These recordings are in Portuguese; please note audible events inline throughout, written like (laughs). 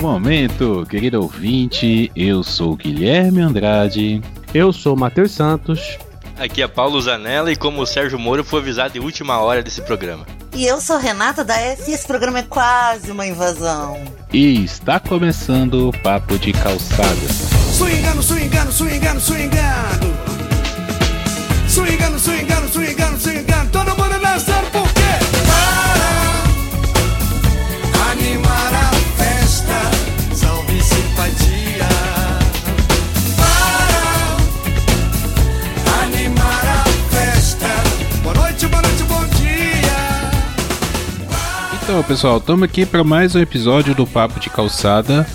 momento, querido ouvinte. Eu sou Guilherme Andrade. Eu sou Matheus Santos. Aqui é Paulo Zanella e como o Sérgio Moro foi avisado em última hora desse programa. E eu sou Renata da F e esse programa é quase uma invasão. E está começando o Papo de Calçada. Swingando, swingando, swingando, swingando. Swingando, swingando, swingando, Então, pessoal, estamos aqui para mais um episódio do Papo de Calçada.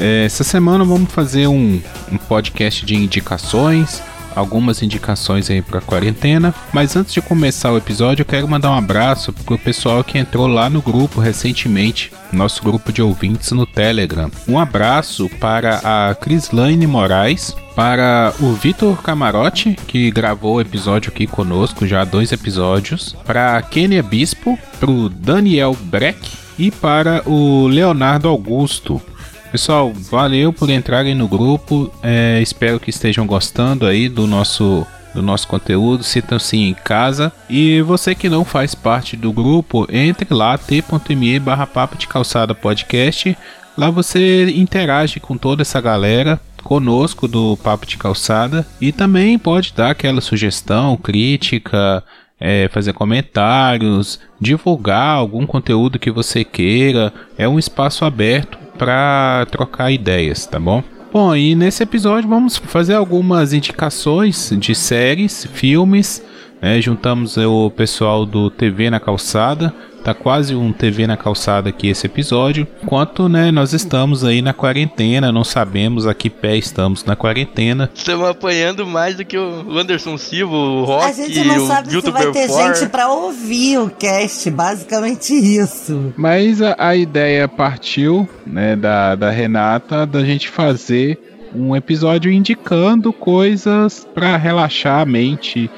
É, essa semana vamos fazer um, um podcast de indicações, algumas indicações aí para quarentena. Mas antes de começar o episódio, eu quero mandar um abraço pro pessoal que entrou lá no grupo recentemente, nosso grupo de ouvintes no Telegram. Um abraço para a Crislaine Moraes, para o Vitor Camarote, que gravou o episódio aqui conosco, já dois episódios, para a Kenia Bispo, para o Daniel Breck e para o Leonardo Augusto. Pessoal, valeu por entrarem no grupo. É, espero que estejam gostando aí do nosso do nosso conteúdo, sintam-se em casa. E você que não faz parte do grupo, entre lá t.me barra papo de calçada podcast. Lá você interage com toda essa galera, conosco do Papo de Calçada. E também pode dar aquela sugestão, crítica, é, fazer comentários, divulgar algum conteúdo que você queira. É um espaço aberto para trocar ideias, tá bom? Bom, e nesse episódio vamos fazer algumas indicações de séries, filmes. Né? Juntamos o pessoal do TV na Calçada. Tá quase um TV na Calçada aqui esse episódio. Enquanto né, nós estamos aí na quarentena, não sabemos a que pé estamos na quarentena. Estamos apanhando mais do que o Anderson Silva, o Rock, a gente não o sabe se vai ter gente pra ouvir o cast, basicamente isso. Mas a, a ideia partiu né, da, da Renata da gente fazer um episódio indicando coisas para relaxar a mente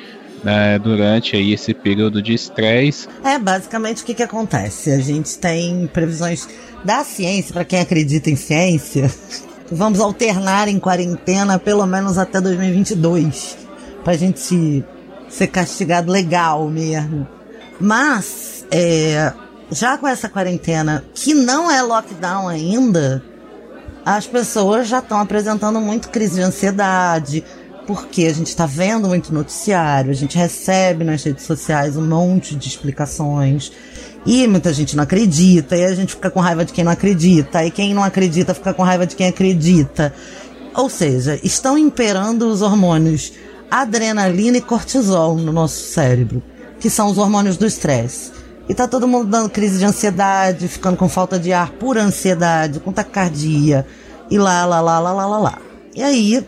né, durante aí esse período de estresse. É, basicamente o que, que acontece? A gente tem previsões da ciência, pra quem acredita em ciência. (laughs) Vamos alternar em quarentena pelo menos até 2022. Pra gente se- ser castigado legal mesmo. Mas, é, já com essa quarentena, que não é lockdown ainda, as pessoas já estão apresentando muito crise de ansiedade, porque a gente está vendo muito noticiário, a gente recebe nas redes sociais um monte de explicações. E muita gente não acredita, e a gente fica com raiva de quem não acredita, e quem não acredita fica com raiva de quem acredita. Ou seja, estão imperando os hormônios adrenalina e cortisol no nosso cérebro, que são os hormônios do estresse. E tá todo mundo dando crise de ansiedade, ficando com falta de ar por ansiedade, com taquicardia, e lá, lá, lá, lá, lá, lá, lá. E aí,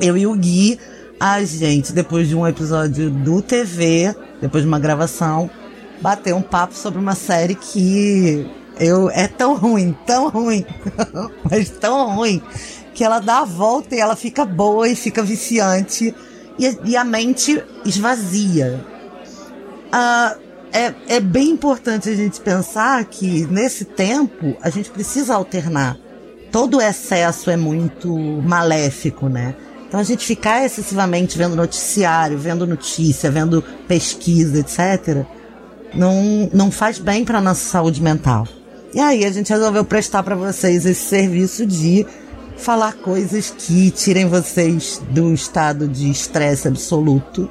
eu e o Gui, a gente, depois de um episódio do TV, depois de uma gravação, bateu um papo sobre uma série que eu é tão ruim, tão ruim, (laughs) mas tão ruim, que ela dá a volta e ela fica boa e fica viciante e, e a mente esvazia. Ah, é, é bem importante a gente pensar que nesse tempo a gente precisa alternar. Todo excesso é muito maléfico, né? Então a gente ficar excessivamente vendo noticiário, vendo notícia, vendo pesquisa, etc., não, não faz bem para nossa saúde mental. E aí a gente resolveu prestar para vocês esse serviço de falar coisas que tirem vocês do estado de estresse absoluto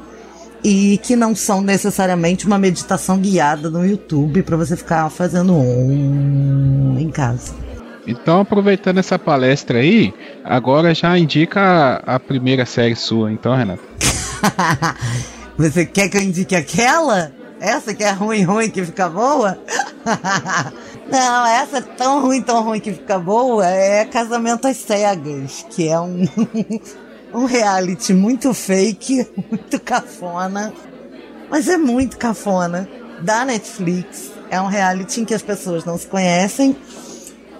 e que não são necessariamente uma meditação guiada no YouTube para você ficar fazendo um em casa. Então, aproveitando essa palestra aí, agora já indica a, a primeira série sua, então, Renata. (laughs) Você quer que eu indique aquela? Essa que é ruim, ruim, que fica boa? (laughs) Não, essa é tão ruim, tão ruim que fica boa é Casamento às Cegas, que é um, (laughs) um reality muito fake, muito cafona, mas é muito cafona, da Netflix. É um reality em que as pessoas não se conhecem,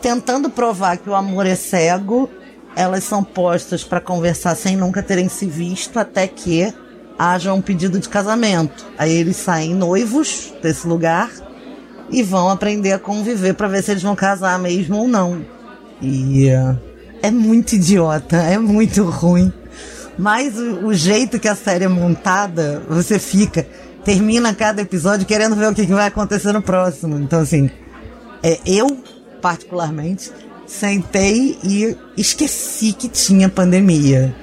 tentando provar que o amor é cego. Elas são postas para conversar sem nunca terem se visto, até que haja um pedido de casamento. Aí eles saem noivos desse lugar e vão aprender a conviver para ver se eles vão casar mesmo ou não. E uh, é muito idiota, é muito ruim. Mas o, o, jeito que a série é montada, você fica, termina cada episódio querendo ver o que, que vai acontecer no próximo. Então, assim, é, eu, particularmente, sentei e esqueci que tinha pandemia.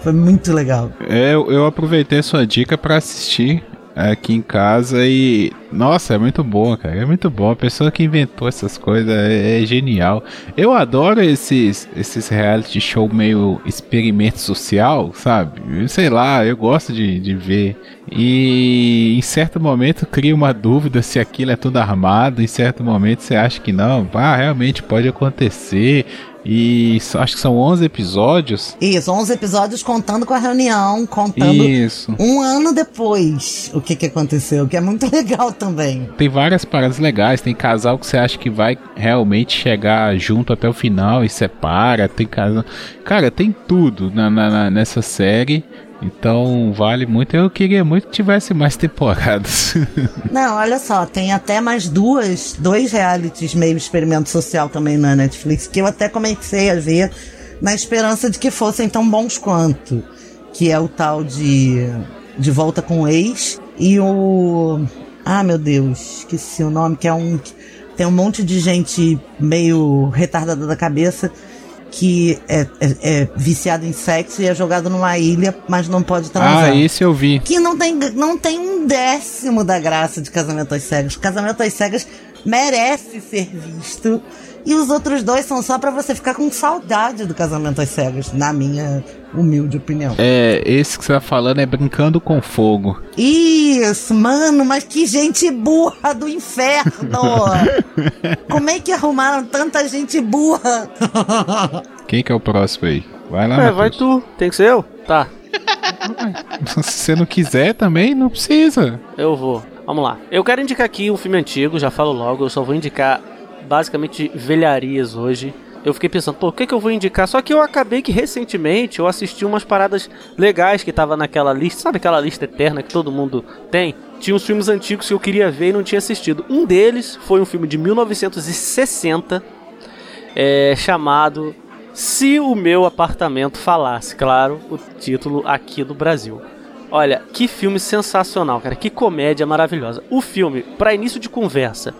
Foi muito legal. É, eu aproveitei sua dica para assistir aqui em casa e. Nossa, é muito bom, cara. É muito bom. A pessoa que inventou essas coisas é, é genial. Eu adoro esses, esses reality show meio experimento social, sabe? Sei lá, eu gosto de, de ver. E em certo momento cria uma dúvida se aquilo é tudo armado. Em certo momento você acha que não. Ah, realmente pode acontecer. E acho que são 11 episódios. Isso, 11 episódios contando com a reunião, contando Isso. um ano depois o que, que aconteceu, que é muito (laughs) legal também. Tem várias paradas legais, tem casal que você acha que vai realmente chegar junto até o final e separa, tem casal... Cara, tem tudo na, na, nessa série. Então vale muito. Eu queria muito que tivesse mais temporadas. (laughs) Não, olha só, tem até mais duas, dois realities meio experimento social também na Netflix que eu até comecei a ver na esperança de que fossem tão bons quanto. Que é o tal de De Volta com o Ex e o. Ah, meu Deus, esqueci o nome, que é um. Tem um monte de gente meio retardada da cabeça que é, é, é, viciado em sexo e é jogado numa ilha, mas não pode transar. Ah, esse eu vi. Que não tem, não tem um décimo da graça de Casamento às Cegas. Casamento às Cegas merece ser visto e os outros dois são só para você ficar com saudade do casamento às cegas, na minha humilde opinião. É, esse que você tá falando é Brincando com Fogo. Isso, mano, mas que gente burra do inferno! (laughs) Como é que arrumaram tanta gente burra? Quem que é o próximo aí? Vai lá, É, Mateus. vai tu. Tem que ser eu? Tá. (laughs) Se você não quiser também, não precisa. Eu vou. Vamos lá. Eu quero indicar aqui um filme antigo, já falo logo, eu só vou indicar basicamente velharias hoje. Eu fiquei pensando, pô, o que, que eu vou indicar? Só que eu acabei que recentemente eu assisti umas paradas legais que tava naquela lista, sabe aquela lista eterna que todo mundo tem? Tinha uns filmes antigos que eu queria ver e não tinha assistido. Um deles foi um filme de 1960 é, chamado Se o Meu Apartamento Falasse. Claro, o título aqui do Brasil. Olha, que filme sensacional, cara. Que comédia maravilhosa. O filme, para início de conversa,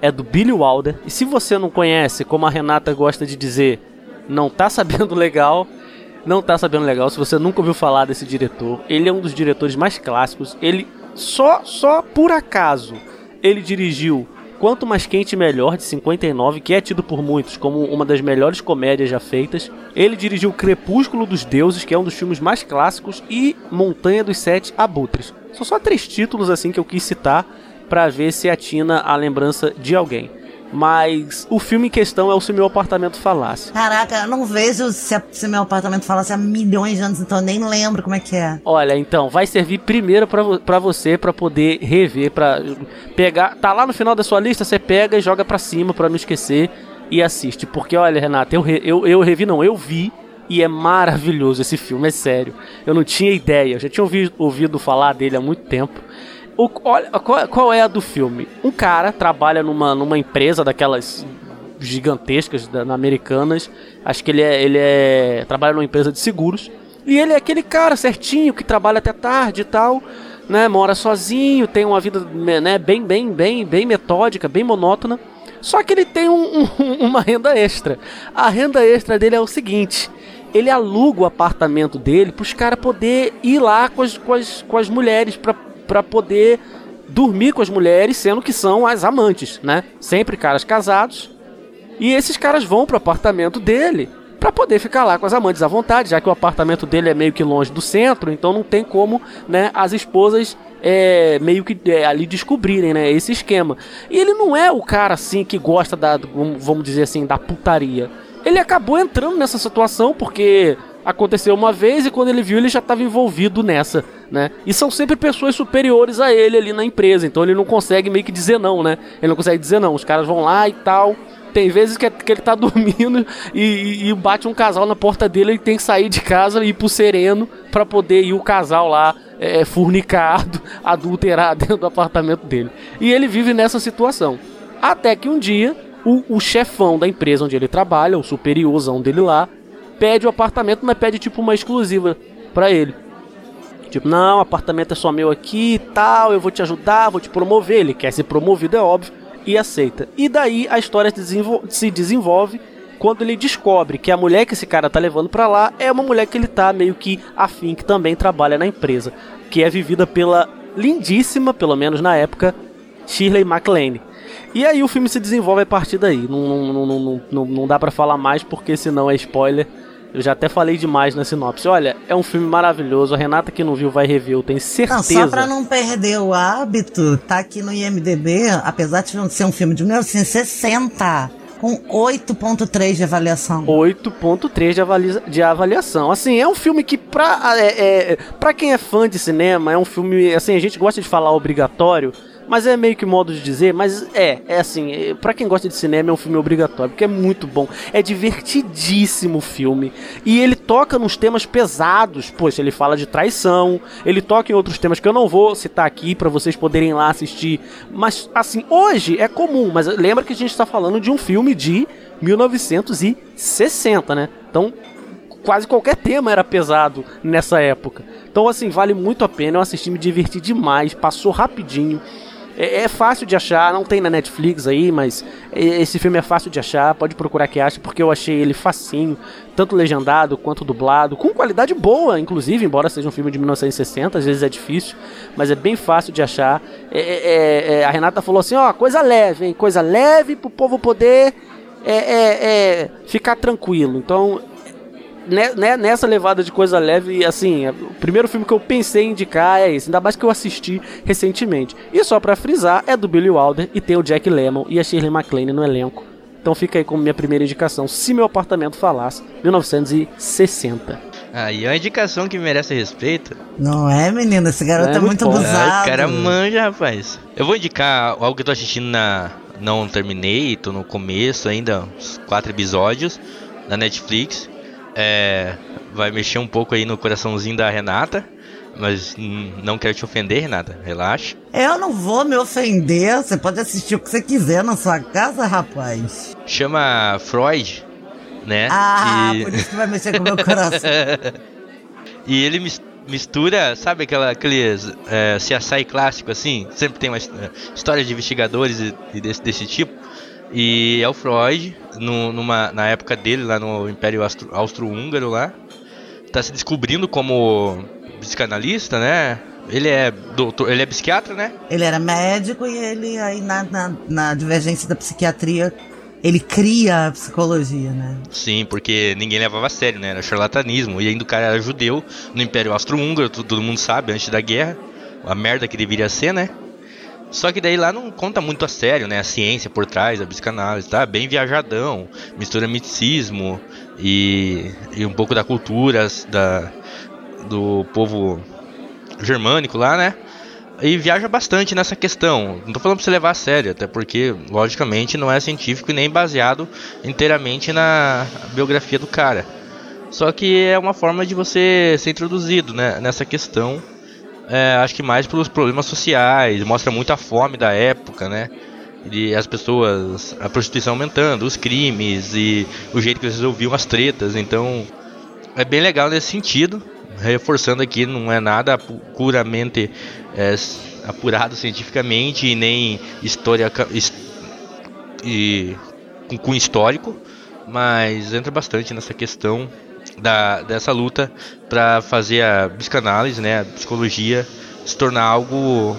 é do Billy Wilder. E se você não conhece, como a Renata gosta de dizer, não tá (laughs) sabendo legal, não tá sabendo legal. Se você nunca ouviu falar desse diretor, ele é um dos diretores mais clássicos. Ele só só por acaso ele dirigiu Quanto Mais Quente Melhor de 59, que é tido por muitos como uma das melhores comédias já feitas. Ele dirigiu Crepúsculo dos Deuses, que é um dos filmes mais clássicos, e Montanha dos Sete Abutres. São só três títulos assim que eu quis citar para ver se atina a lembrança de alguém. Mas o filme em questão é o Se Meu Apartamento Falasse. Caraca, eu não vejo se, se Meu Apartamento Falasse há milhões de anos, então eu nem lembro como é que é. Olha, então, vai servir primeiro para você para poder rever, para pegar. Tá lá no final da sua lista, você pega e joga para cima para não esquecer e assiste. Porque, olha, Renata, eu, eu, eu revi, não, eu vi. E é maravilhoso esse filme, é sério. Eu não tinha ideia, eu já tinha ouvido, ouvido falar dele há muito tempo. O, olha, qual, qual, é a do filme? Um cara trabalha numa, numa empresa daquelas gigantescas da, americanas. Acho que ele é, ele é. trabalha numa empresa de seguros. E ele é aquele cara certinho que trabalha até tarde e tal. Né, mora sozinho, tem uma vida né, bem, bem, bem, bem metódica, bem monótona. Só que ele tem um, um, (laughs) uma renda extra. A renda extra dele é o seguinte: ele aluga o apartamento dele para os caras poder ir lá com as, com as, com as mulheres para para poder dormir com as mulheres, sendo que são as amantes, né? Sempre caras casados. E esses caras vão pro apartamento dele para poder ficar lá com as amantes à vontade, já que o apartamento dele é meio que longe do centro, então não tem como, né, as esposas é, meio que é, ali descobrirem, né, esse esquema. E ele não é o cara assim que gosta da, vamos dizer assim, da putaria. Ele acabou entrando nessa situação porque aconteceu uma vez e quando ele viu ele já estava envolvido nessa, né? E são sempre pessoas superiores a ele ali na empresa, então ele não consegue meio que dizer não, né? Ele não consegue dizer não. Os caras vão lá e tal. Tem vezes que, que ele tá (laughs) dormindo e, e, bate um casal na porta dele, ele tem que sair de casa e ir pro sereno para poder ir o casal lá é, furnicado, (laughs) adulterar dentro do apartamento dele. E ele vive nessa situação. Até que um dia o, o chefão da empresa onde ele trabalha, o superiorzão dele lá, pede o apartamento, mas pede tipo uma exclusiva para ele. Tipo, não, apartamento é só meu aqui e tal, eu vou te ajudar, vou te promover. Ele quer ser promovido, é óbvio, e aceita. E daí a história se desenvolve quando ele descobre que a mulher que esse cara tá levando para lá é uma mulher que ele tá meio que afim, que também trabalha na empresa, que é vivida pela lindíssima, pelo menos na época, Shirley MacLaine. E aí o filme se desenvolve a partir daí. Não, não, não, não, não dá para falar mais porque senão é spoiler. Eu já até falei demais na sinopse. Olha, é um filme maravilhoso. A Renata que não viu vai rever, eu tenho certeza. Não, só pra não perder o hábito, tá aqui no IMDB, apesar de ser um filme de 1960 com 8.3 de avaliação. 8.3 de, avalia de avaliação. Assim, é um filme que pra, é, é, pra quem é fã de cinema, é um filme, assim, a gente gosta de falar obrigatório, mas é meio que modo de dizer, mas é, é assim, é, para quem gosta de cinema é um filme obrigatório, porque é muito bom. É divertidíssimo o filme. E ele toca nos temas pesados. Poxa, ele fala de traição, ele toca em outros temas que eu não vou citar aqui para vocês poderem lá assistir. Mas assim, hoje é comum, mas lembra que a gente está falando de um filme de 1960, né? Então, quase qualquer tema era pesado nessa época. Então, assim, vale muito a pena. Eu assisti, me diverti demais, passou rapidinho. É, é, fácil de achar, não tem na Netflix aí, mas esse filme é fácil de achar, pode procurar que acha, porque eu achei ele facinho, tanto legendado quanto dublado, com qualidade boa, inclusive, embora seja um filme de 1960, às vezes é difícil, mas é bem fácil de achar. É, é, é a Renata falou assim, ó, coisa leve, hein, coisa leve pro povo poder é, ficar tranquilo. Então né, né, nessa levada de coisa leve, assim, é, o primeiro filme que eu pensei em indicar é esse, ainda mais que eu assisti recentemente. E só para frisar, é do Billy Wilder e tem o Jack Lemmon e a Shirley MacLaine no elenco. Então fica aí como minha primeira indicação, Se Meu Apartamento Falasse, 1960. Aí é uma indicação que merece respeito. Não é, menino? Esse garoto é, é muito, muito abusado. Ah, o cara manja, rapaz. Eu vou indicar algo que eu tô assistindo na. Não terminei, tô no começo ainda, uns quatro episódios, na Netflix é, vai mexer um pouco aí no coraçãozinho da Renata. Mas não quero te ofender, Renata. Relaxa. Eu não vou me ofender. Você pode assistir o que você quiser na sua casa, rapaz. Chama Freud, né? Ah, e... por isso que vai mexer com o meu coração. (laughs) e ele mistura, sabe aquela, aquele é, CSI clássico assim? Sempre tem uma história de investigadores e, e desse, desse tipo. E é o Freud, no, numa, na época dele, lá no Império Austro-Húngaro lá, tá se descobrindo como psicanalista, né? Ele é doutor, ele é psiquiatra, né? Ele era médico e ele aí na, na, na divergência da psiquiatria ele cria a psicologia, né? Sim, porque ninguém levava a sério, né? Era charlatanismo. E ainda o cara era judeu no Império Austro-Húngaro, todo mundo sabe, antes da guerra. A merda que deveria ser, né? Só que daí lá não conta muito a sério, né? A ciência por trás, a psicanálise, tá? Bem viajadão, mistura misticismo e, e um pouco da cultura da, do povo germânico lá, né? E viaja bastante nessa questão. Não tô falando pra você levar a sério, até porque, logicamente, não é científico e nem baseado inteiramente na biografia do cara. Só que é uma forma de você ser introduzido né, nessa questão é, acho que mais pelos problemas sociais, mostra muito a fome da época, né? E as pessoas, a prostituição aumentando, os crimes e o jeito que eles resolviam as tretas. Então, é bem legal nesse sentido. Reforçando aqui, não é nada puramente é, apurado cientificamente e nem história e com, com histórico, mas entra bastante nessa questão da, dessa luta para fazer a psicanálise, né, a psicologia se tornar algo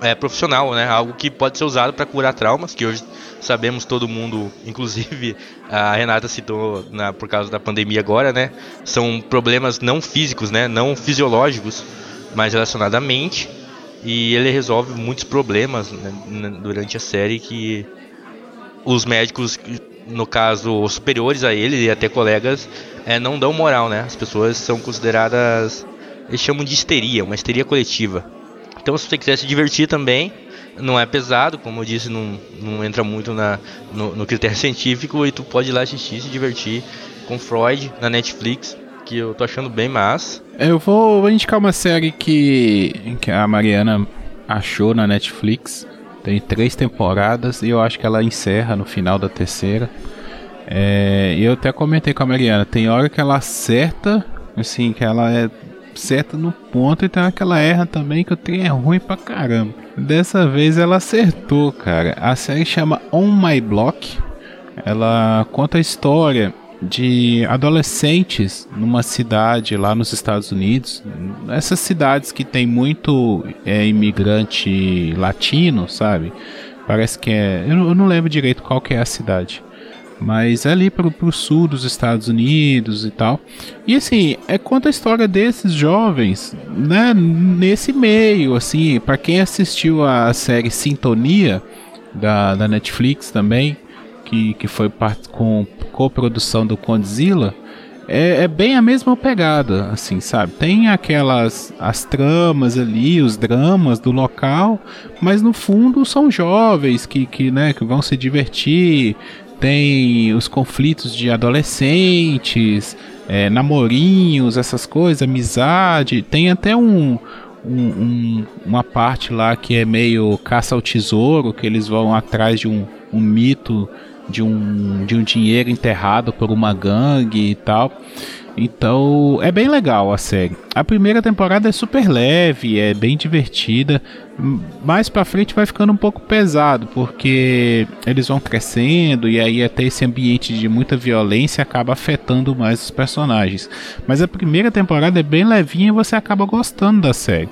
é, profissional, né, algo que pode ser usado para curar traumas, que hoje sabemos todo mundo, (laughs) inclusive a Renata citou na, por causa da pandemia agora, né, são problemas não físicos, né, não fisiológicos, mas relacionados à mente, e ele resolve muitos problemas né, durante a série que os médicos no caso, superiores a ele e até colegas, é, não dão moral, né? As pessoas são consideradas, eles chamam de histeria, uma histeria coletiva. Então, se você quiser se divertir também, não é pesado, como eu disse, não, não entra muito na, no, no critério (laughs) científico e tu pode ir lá assistir, se divertir com Freud na Netflix, que eu tô achando bem massa. Eu vou, vou indicar uma série que, que a Mariana achou na Netflix Tem três temporadas e eu acho que ela encerra no final da terceira. É, eu até comentei com a Mariana, tem hora que ela acerta, assim, que ela é certa no ponto e tem hora que ela erra também, que o trem é ruim pra caramba. Dessa vez ela acertou, cara. A série chama On My Block. Ela conta a história de adolescentes numa cidade lá nos Estados Unidos. Essas cidades que tem muito é, imigrante latino, sabe? Parece que é. Eu não, lembro direito qual que é a cidade mas é ali pro, pro sul dos Estados Unidos e tal. E assim, é conta a história desses jovens, né, nesse meio, assim, para quem assistiu a série Sintonia da, da Netflix também, que, que foi part, com coprodução do Condzilla, é, é, bem a mesma pegada, assim, sabe? Tem aquelas as tramas ali, os dramas do local, mas no fundo são jovens que, que, né, que vão se divertir, tem os conflitos de adolescentes, é, namorinhos, essas coisas, amizade. Tem até um, um, um, uma parte lá que é meio caça ao tesouro, que eles vão atrás de um, um mito de um, de um dinheiro enterrado por uma gangue e tal. Então é bem legal a série. A primeira temporada é super leve, é bem divertida. Mais para frente vai ficando um pouco pesado, porque eles vão crescendo e aí até esse ambiente de muita violência acaba afetando mais os personagens. Mas a primeira temporada é bem levinha e você acaba gostando da série.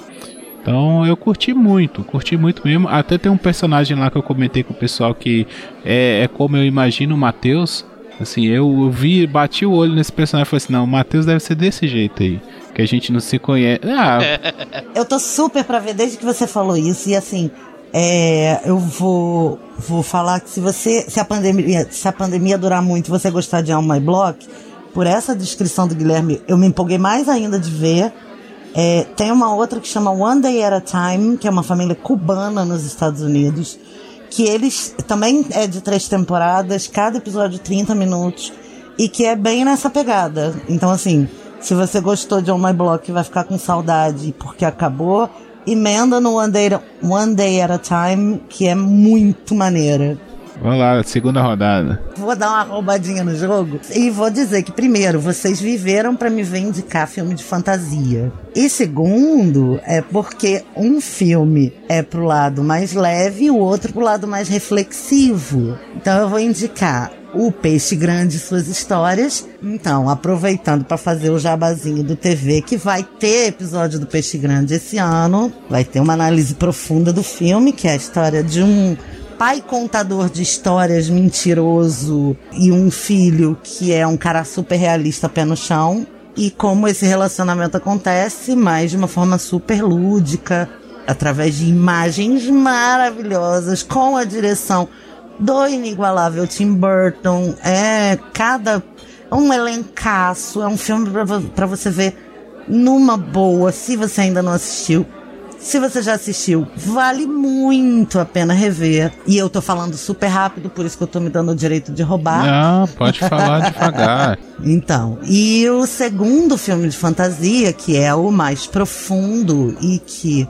Então eu curti muito, curti muito mesmo. Até tem um personagem lá que eu comentei com o pessoal que é, é como eu imagino o Matheus Assim, eu vi, bati o olho nesse personagem e falei assim: não, o Matheus deve ser desse jeito aí. Que a gente não se conhece. Ah. eu tô super pra ver desde que você falou isso. E assim, é, eu vou, vou falar que se você. Se a, pandemia, se a pandemia durar muito você gostar de All My Block, por essa descrição do Guilherme, eu me empolguei mais ainda de ver. É, tem uma outra que chama One Day at a Time, que é uma família cubana nos Estados Unidos que eles também é de três temporadas, cada episódio 30 minutos, e que é bem nessa pegada. Então, assim, se você gostou de On My Block vai ficar com saudade porque acabou, emenda no One Day, One Day at a Time, que é muito maneira. Vamos lá, segunda rodada. Vou dar uma roubadinha no jogo e vou dizer que, primeiro, vocês viveram para me ver indicar filme de fantasia. E segundo, é porque um filme é pro lado mais leve e o outro pro lado mais reflexivo. Então eu vou indicar o Peixe Grande e suas histórias. Então, aproveitando para fazer o jabazinho do TV, que vai ter episódio do Peixe Grande esse ano, vai ter uma análise profunda do filme, que é a história de um pai contador de histórias mentiroso e um filho que é um cara super realista pé no chão. E como esse relacionamento acontece, mas de uma forma super lúdica, através de imagens maravilhosas, com a direção do inigualável Tim Burton. É cada. um elencaço, é um filme para você ver numa boa, se você ainda não assistiu. Se você já assistiu, vale muito a pena rever. E eu tô falando super rápido, por isso que eu tô me dando o direito de roubar. Não, pode falar devagar. (laughs) Então, e o segundo filme de fantasia, que é o mais profundo e que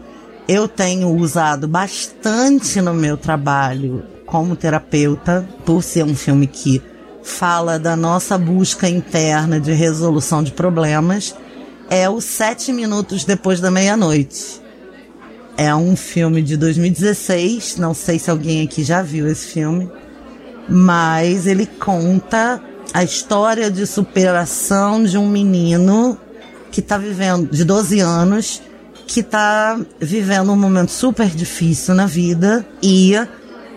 eu tenho usado bastante no meu trabalho como terapeuta, por ser um filme que fala da nossa busca interna de resolução de problemas, é o Sete Minutos Depois da Meia-Noite. É um filme de 2016, não sei se alguém aqui já viu esse filme, mas ele conta a história de superação de um menino que está vivendo, de 12 anos, que está vivendo um momento super difícil na vida e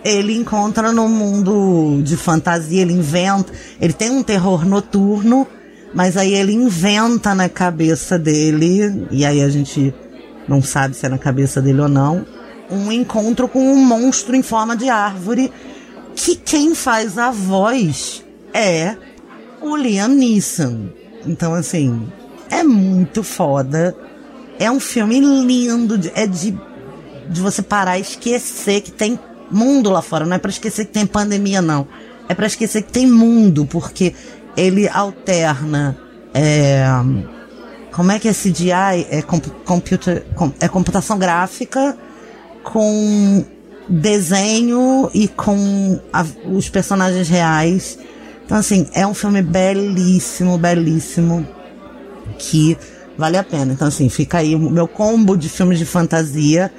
ele encontra no mundo de fantasia, ele inventa, ele tem um terror noturno, mas aí ele inventa na cabeça dele, e aí a gente não sabe se é na cabeça dele ou não, um encontro com um monstro em forma de árvore que quem faz a voz é o Liam Neeson. Então, assim, é muito foda. É um filme lindo, é de, de você parar e esquecer que tem mundo lá fora. Não é para esquecer que tem pandemia, não. É para esquecer que tem mundo, porque ele alterna. É, como é que é CGI? É, computer, é computação gráfica com desenho e com a- os personagens reais. Então, assim, é um filme belíssimo, belíssimo, que vale a pena. Então, assim, fica aí o meu combo de filmes de fantasia,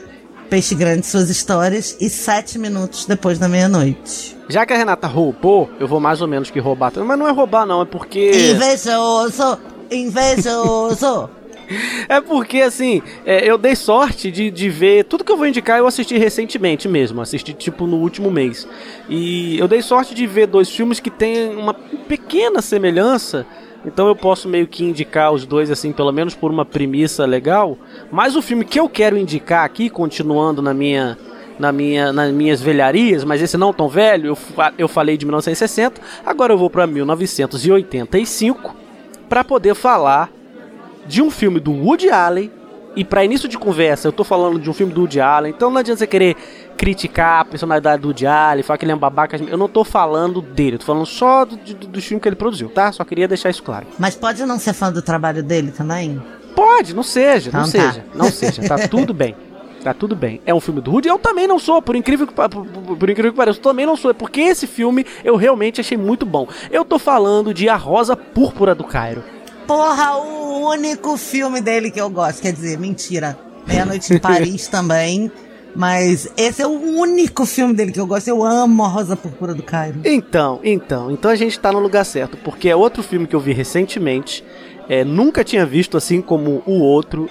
Peixe Grande, suas histórias, e sete minutos depois da meia-noite. Já que a Renata roubou, eu vou mais ou menos que roubar. também, Mas não é roubar, não, é porque. Invejoso! Invejoso! É porque, assim, é, eu dei sorte de, de ver. Tudo que eu vou indicar eu assisti recentemente mesmo. Assisti, tipo, no último mês. E eu dei sorte de ver dois filmes que têm uma pequena semelhança. Então eu posso meio que indicar os dois, assim, pelo menos por uma premissa legal. Mas o filme que eu quero indicar aqui, continuando na minha. Na minha, nas minhas velharias, mas esse não tão velho, eu, eu falei de 1960, agora eu vou para 1985 para poder falar de um filme do Woody Allen. E para início de conversa, eu tô falando de um filme do Woody Allen, então não adianta você querer criticar a personalidade do Woody Allen, falar que ele é um babaca. Eu não tô falando dele, eu tô falando só do, do, do filme que ele produziu, tá? Só queria deixar isso claro. Mas pode não ser fã do trabalho dele também? Pode, não seja, não Então tá. seja, não seja, tá tudo bem. (laughs) Tá tudo bem. É um filme do Woody, eu também não sou, por incrível que, por, por- por incrível que pareça, eu também não sou, é porque esse filme eu realmente achei muito bom. Eu tô falando de A Rosa Púrpura do Cairo. Porra, o único filme dele que eu gosto. Quer dizer, mentira. Meia-noite em Paris (laughs) também. Mas esse é o único filme dele que eu gosto. Eu amo a Rosa Púrpura do Cairo. Então, então, então a gente tá no lugar certo, porque é outro filme que eu vi recentemente, é, nunca tinha visto assim como o outro.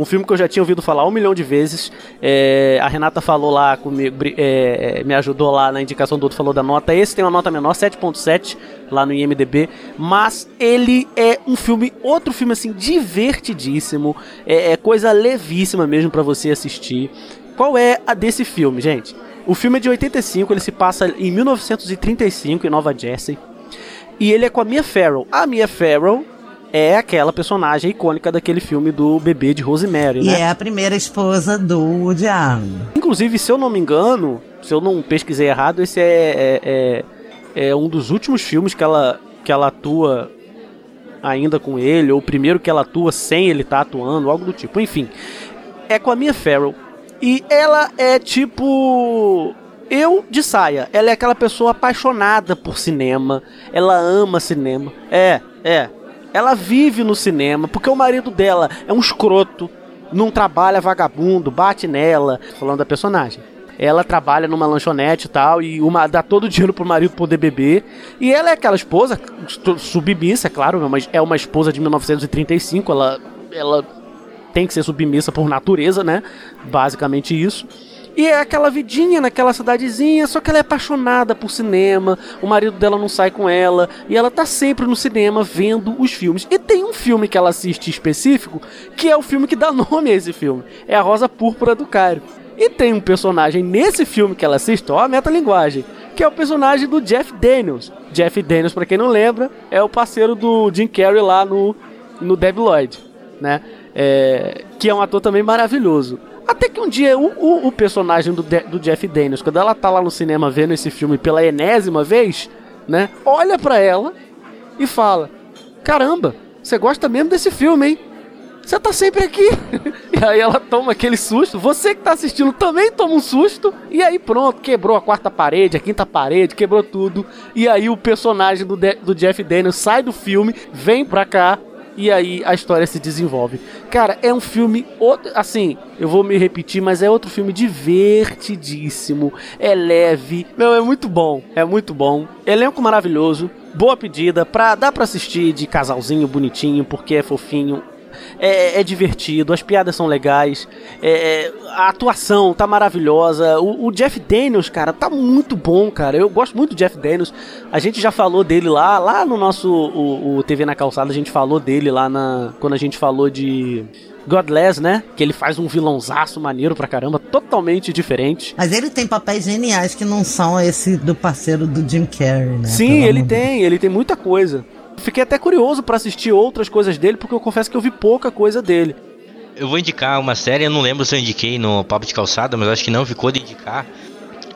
Um filme que eu já tinha ouvido falar um milhão de vezes. É, a Renata falou lá comigo, é, me ajudou lá na indicação do outro, falou da nota. Esse tem uma nota menor, 7.7 lá no IMDB. Mas ele é um filme, outro filme assim, divertidíssimo. É, é coisa levíssima mesmo pra você assistir. Qual é a desse filme, gente? O filme é de 85, ele se passa em 1935 em Nova Jersey. E ele é com a Mia Farrow. A Mia Farrow é aquela personagem icônica daquele filme do bebê de Rosemary, E né? é a primeira esposa do Woody Allen. Inclusive, se eu não me engano, se eu não pesquisei errado, esse é, é, é, é um dos últimos filmes que ela, que ela atua ainda com ele, ou o primeiro que ela atua sem ele estar atuando, algo do tipo. Enfim, é com a Mia Farrow. E ela é tipo. Eu de saia. Ela é aquela pessoa apaixonada por cinema. Ela ama cinema. É, é. Ela vive no cinema porque o marido dela é um escroto, não trabalha vagabundo, bate nela. Falando da personagem. Ela trabalha numa lanchonete e tal, e uma, dá todo o dinheiro pro marido poder beber. E ela é aquela esposa, submissa, é claro, mas é uma esposa de 1935. Ela, ela tem que ser submissa por natureza, né? Basicamente isso. E é aquela vidinha naquela cidadezinha, só que ela é apaixonada por cinema, o marido dela não sai com ela, e ela tá sempre no cinema vendo os filmes. E tem um filme que ela assiste específico, que é o filme que dá (laughs) nome a esse filme. É a Rosa Púrpura do Cairo. E tem um personagem nesse filme que ela assiste, ó, a metalinguagem, que é o personagem do Jeff Daniels. Jeff Daniels, pra quem não lembra, é o parceiro do Jim Carrey lá no, no Debi Lloyd, né? É, que é um ator também maravilhoso. Até que um dia o, o, o personagem do, De- do Jeff Daniels, quando ela tá lá no cinema vendo esse filme pela enésima vez, né? Olha pra ela e fala: Caramba, você gosta mesmo desse filme, hein? Você tá sempre aqui. (laughs) e aí ela toma aquele susto. Você que tá assistindo também toma um susto. E aí pronto, quebrou a quarta parede, a quinta parede, quebrou tudo. E aí o personagem do, De- do Jeff Daniels sai do filme, vem pra cá. E aí a história se desenvolve. Cara, é um filme. Assim, eu vou me repetir, mas é outro filme divertidíssimo. É leve. Meu, é muito bom. É muito bom. Elenco maravilhoso. Boa pedida. Pra, dá pra assistir de casalzinho bonitinho, porque é fofinho. É, é divertido, as piadas são legais, é, é, a atuação tá maravilhosa. O, o Jeff Daniels, cara, tá muito bom, cara. Eu gosto muito do Jeff Daniels. A gente já falou dele lá, lá no nosso o, o TV na calçada, a gente falou dele lá na quando a gente falou de Godless, né? Que ele faz um vilãozaço maneiro pra caramba, totalmente diferente. Mas ele tem papéis geniais que não são esse do parceiro do Jim Carrey, né? Sim, Pelo ele tem, ele tem muita coisa. Fiquei até curioso pra assistir outras coisas dele, porque eu confesso que eu vi pouca coisa dele. Eu vou indicar uma série, eu não lembro se eu indiquei no Papo de Calçada, mas acho que não ficou de indicar.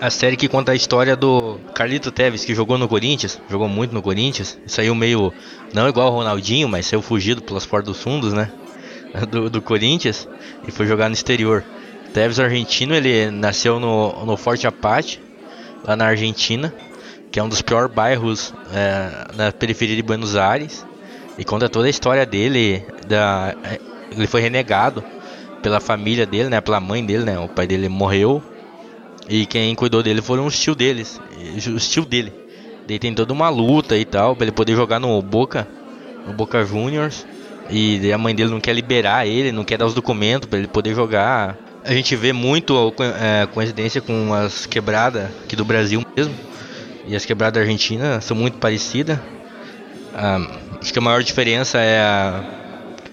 A série que conta a história do Carlito Teves, que jogou no Corinthians, jogou muito no Corinthians, saiu meio, não igual o Ronaldinho, mas saiu fugido pelas portas dos fundos, né? (laughs) Do, do Corinthians, e foi jogar no exterior. Tevez é argentino, ele nasceu no, no Forte Apache, lá na Argentina, que é um dos piores bairros é, na periferia de Buenos Aires. E conta toda a história dele. Da, é, ele foi renegado pela família dele, né? Pela mãe dele, né? O pai dele morreu. E quem cuidou dele foram os tio deles. Os tio dele. Daí tem toda uma luta e tal, pra ele poder jogar no Boca. No Boca Juniors. E a mãe dele não quer liberar ele, não quer dar os documentos para ele poder jogar. A gente vê muito é, coincidência com as quebradas aqui do Brasil mesmo. E as quebradas da Argentina são muito parecidas. Ah, acho que a maior diferença é a,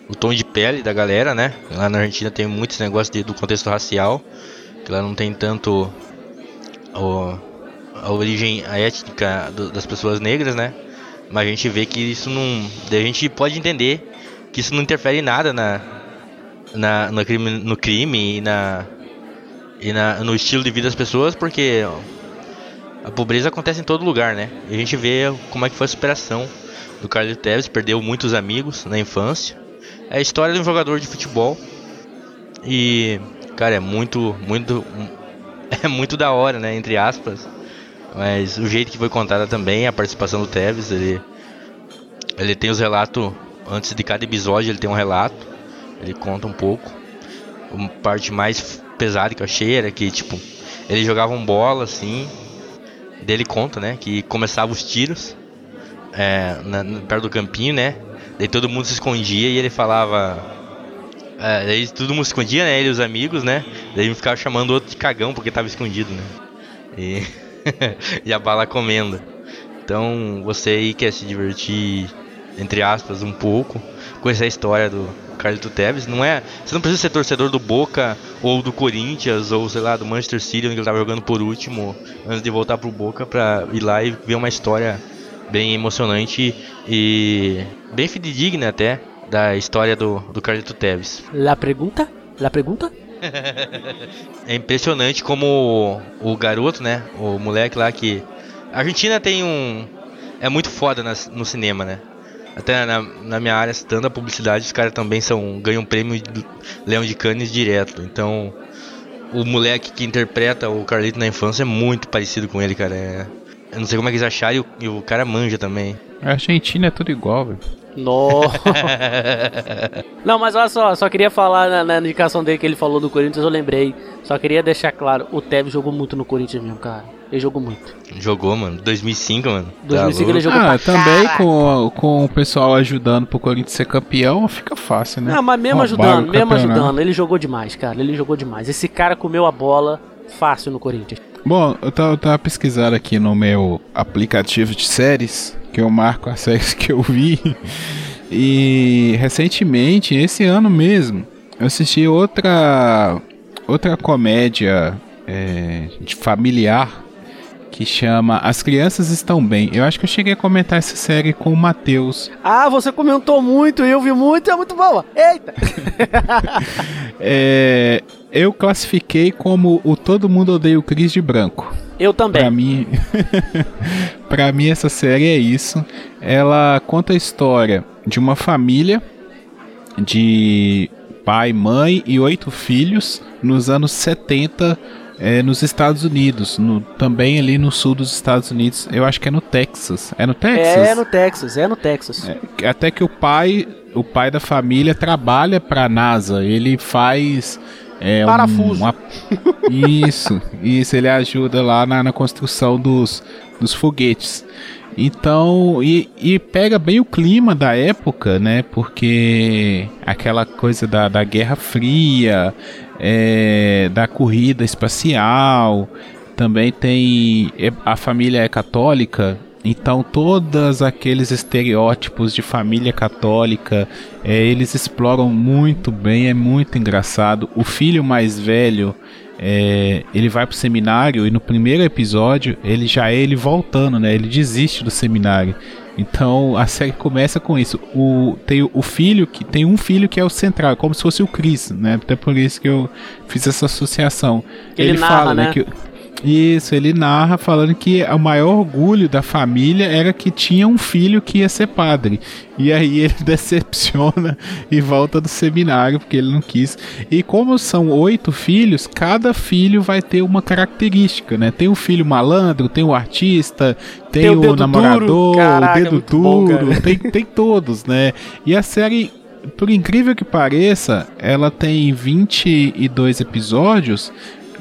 o tom de pele da galera, né? Lá na Argentina tem muitos negócios do contexto racial. Que lá não tem tanto o, a origem, a étnica do, das pessoas negras, né? Mas a gente vê que isso não. A gente pode entender que isso não interfere em nada na, na, no, crime, no crime e, na, e na, no estilo de vida das pessoas, porque a pobreza acontece em todo lugar, né? E a gente vê como é que foi a superação do Carlos Tevez, perdeu muitos amigos na infância. É a história de um jogador de futebol. E, cara, é muito, muito, (laughs) é muito da hora, né? Entre aspas. Mas o jeito que foi contada também, a participação do Tevez, ele, ele tem os relatos antes de cada episódio ele tem um relato, ele conta um pouco. Uma parte mais pesada que eu achei era que, tipo, eles jogavam bola assim, dele conta, né, que começava os tiros é, na, perto do campinho, né, daí todo mundo se escondia e ele falava. É, daí todo mundo se escondia, né, ele e os amigos, né, daí ele ficava chamando o outro de cagão porque tava escondido, né, e, (laughs) e a bala comendo. Então, você aí quer se divertir entre aspas, um pouco, conhecer a história do Carlito Tevez. Não é, você não precisa ser torcedor do Boca ou do Corinthians ou sei lá do Manchester City, onde ele estava jogando por último, antes de voltar pro Boca para ir lá e ver uma história bem emocionante e bem fidedigna até da história do, do Carlito Tevez. La pergunta? La pergunta? (laughs) é impressionante como o, o garoto, né, o moleque lá que a Argentina tem um é muito foda na, no cinema, né? Até na, na minha área, estando a publicidade, os caras também são ganham prêmio de Leão de Cannes direto. Então, o moleque que interpreta o Carlito na infância é muito parecido com ele, cara. É, eu não sei como é que eles acharam e o, e o cara manja também. A Argentina é tudo igual, velho. Nossa. (laughs) Não, mas olha só, só queria falar na, na, indicação dele que ele falou do Corinthians, eu lembrei. Só queria deixar claro, o Tevez jogou muito no Corinthians mesmo, cara. Ele jogou muito. Jogou, mano. 2005, mano. 2005 tá ele jogou ah, também com, com o pessoal ajudando pro Corinthians ser campeão, fica fácil, né? Não, mas mesmo ajudando, mesmo ajudando, ele jogou demais, cara. Ele jogou demais. Esse cara comeu a bola fácil no Corinthians. Bom, eu tava, eu tava pesquisando aqui no meu aplicativo de séries, que eu marco as séries (laughs) que eu vi. E recentemente, esse ano mesmo, eu assisti outra outra comédia é, de familiar que chama As Crianças Estão Bem. Eu acho que eu cheguei a comentar essa série com o Matheus. Ah, você comentou muito, eu vi muito, é muito boa. Eita! (laughs) é, eu classifiquei como o Todo Mundo Odeia o Cris de Branco. Eu também. Pra mim, (laughs) pra mim essa série é isso. Ela conta a história de uma família de pai, mãe e oito filhos nos anos 70 é, nos Estados Unidos, no, também ali no sul dos Estados Unidos. Eu acho que é no Texas. É no Texas? É no Texas, é no Texas. É, até que o pai, o pai da família trabalha para a NASA. Ele faz é, parafuso. Um, uma... isso, isso. Ele ajuda lá na, na construção dos, dos foguetes. Então, e, e, pega bem o clima da época, né? Porque aquela coisa da, da Guerra Fria, é, da corrida espacial, também tem. É, a família é católica, então todos aqueles estereótipos de família católica, é, eles exploram muito bem, é muito engraçado. O filho mais velho é, ele vai pro seminário e no primeiro episódio ele já é ele voltando, né? Ele desiste do seminário. Então a série começa com isso. O, tem o filho que tem um filho que é o central, como se fosse o Chris, né? Até por isso que eu fiz essa associação. Ele, ele narra, fala, né? Que, Isso, ele narra falando que o maior orgulho da família era que tinha um filho que ia ser padre. E aí ele (laughs) decepciona e volta do seminário porque ele não quis. E como são oito filhos, cada filho vai ter uma característica, né? Tem o filho malandro, tem o artista, tem, Tem o o, namorador, duro. Caraca, o dedo bom, duro, cara. tem, (laughs) tem todos, né? E a série, por incrível que pareça, ela tem 22 episódios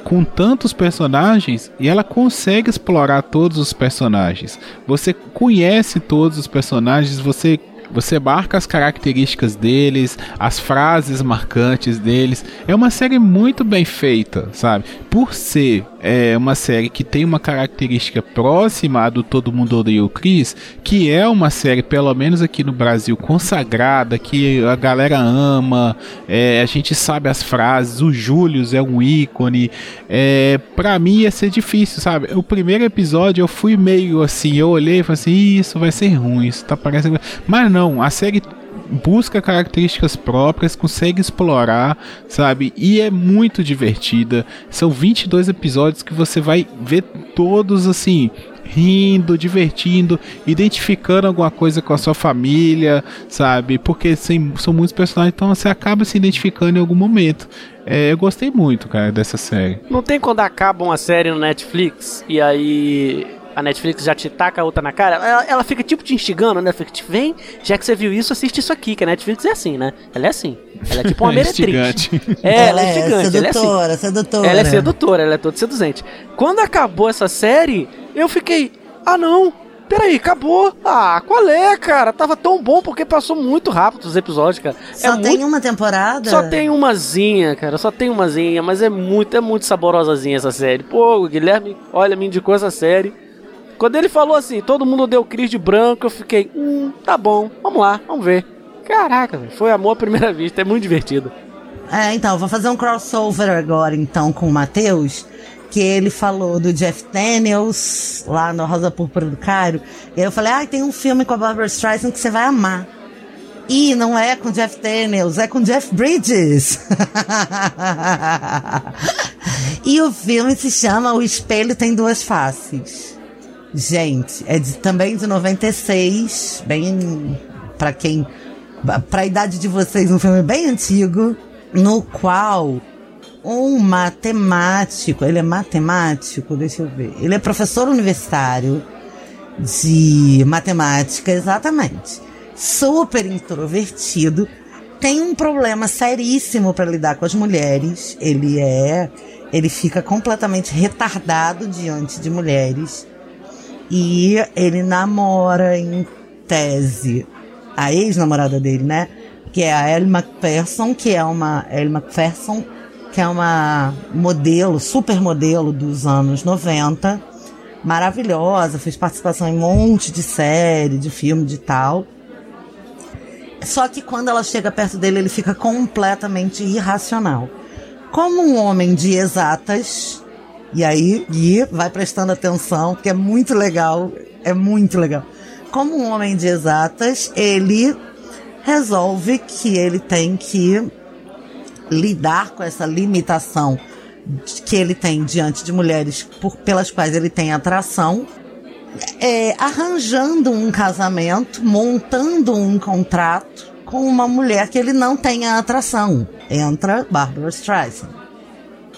com tantos personagens e ela consegue explorar todos os personagens. Você conhece todos os personagens, você você marca as características deles, as frases marcantes deles. É uma série muito bem feita, sabe? Por ser é, uma série que tem uma característica próxima do Todo Mundo Odeia o Chris, que é uma série, pelo menos aqui no Brasil, consagrada, que a galera ama, é, a gente sabe as frases, o Július é um ícone. É, pra mim ia ser difícil, sabe? O primeiro episódio eu fui meio assim, eu olhei e falei assim, "Ih, isso vai ser ruim, isso tá parecendo. Mas não, a série busca características próprias, consegue explorar, sabe? E é muito divertida. São 22 episódios que você vai ver todos assim, rindo, divertindo, identificando alguma coisa com a sua família, sabe? Porque assim, são muitos personagens, então você acaba se identificando em algum momento. É, eu gostei muito, cara, dessa série. Não tem quando acaba uma série no Netflix e aí a Netflix já te taca a outra na cara? Ela, ela fica tipo te instigando, né? Fica tipo, vem, já que você viu isso, assiste isso aqui, que a Netflix é assim, né? Ela é assim. Ela é tipo uma (laughs) meretriz. Instigante. É, ela é instigante, ela é assim. sedutora, sedutora. Ela é sedutora, ela é toda seduzente. Quando acabou essa série, eu fiquei, ah não, peraí, acabou. Ah, qual é, cara? Tava tão bom porque passou muito rápido os episódios, cara. Só é tem muito... uma temporada? Só tem umazinha, cara, só tem umazinha, mas é muito, é muito saborosazinha essa série. Pô, o Guilherme, olha, me indicou essa série. Quando ele falou assim, todo mundo deu Cris de branco, eu fiquei, hum, tá bom, vamos lá, vamos ver. Caraca, foi amor à primeira (laughs) vista, é muito divertido. É, então, vou fazer um crossover agora, então, com o Matheus, que ele falou do Jeff Daniels, lá no Rosa Púrpura do Cairo. E eu falei, ah, tem um filme com a Barbara Streisand que você vai amar. E não é com Jeff Daniels, é com Jeff Bridges. (laughs) e o filme se chama O Espelho Tem Duas Faces. Gente, é de- também de 96, bem pra quem pra idade de vocês, um filme bem antigo, no qual um matemático, ele é matemático, deixa eu ver. Ele é professor universitário de matemática, exatamente. Super introvertido, tem um problema seríssimo para lidar com as mulheres. Ele é, ele fica completamente retardado diante de mulheres. E ele namora em tese a ex-namorada dele, né? Que é a Ellie Macpherson, que é uma Ellie Macpherson, que é uma modelo, super modelo dos anos 90, maravilhosa, fez participação em um monte de série, de filme, de tal. Só que quando ela chega perto dele, ele fica completamente irracional. Como um homem de exatas, e aí Gui vai prestando atenção, porque é muito legal, é muito legal. Como um homem de exatas, ele resolve que ele tem que lidar com essa limitação que ele tem diante de mulheres por, pelas quais ele tem atração, é, arranjando um casamento, montando um contrato com uma mulher que ele não tenha atração. Entra Barbara Streisand,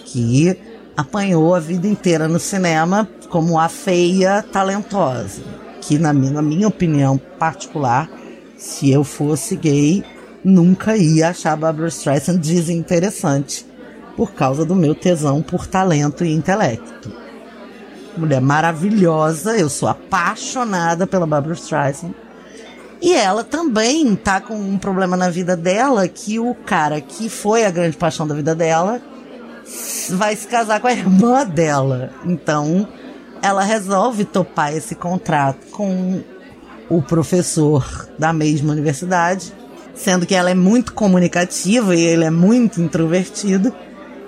que apanhou a vida inteira no cinema como a feia talentosa. Que, na minha, na minha opinião particular, se eu fosse gay, nunca ia achar Barbara Streisand desinteressante por causa do meu tesão por talento e intelecto. Mulher maravilhosa, eu sou apaixonada pela Barbara Streisand. E ela também tá com um problema na vida dela que o cara que foi a grande paixão da vida dela vai se casar com a irmã dela. Então, ela resolve topar esse contrato com o professor da mesma universidade, sendo que ela é muito comunicativa e ele é muito introvertido.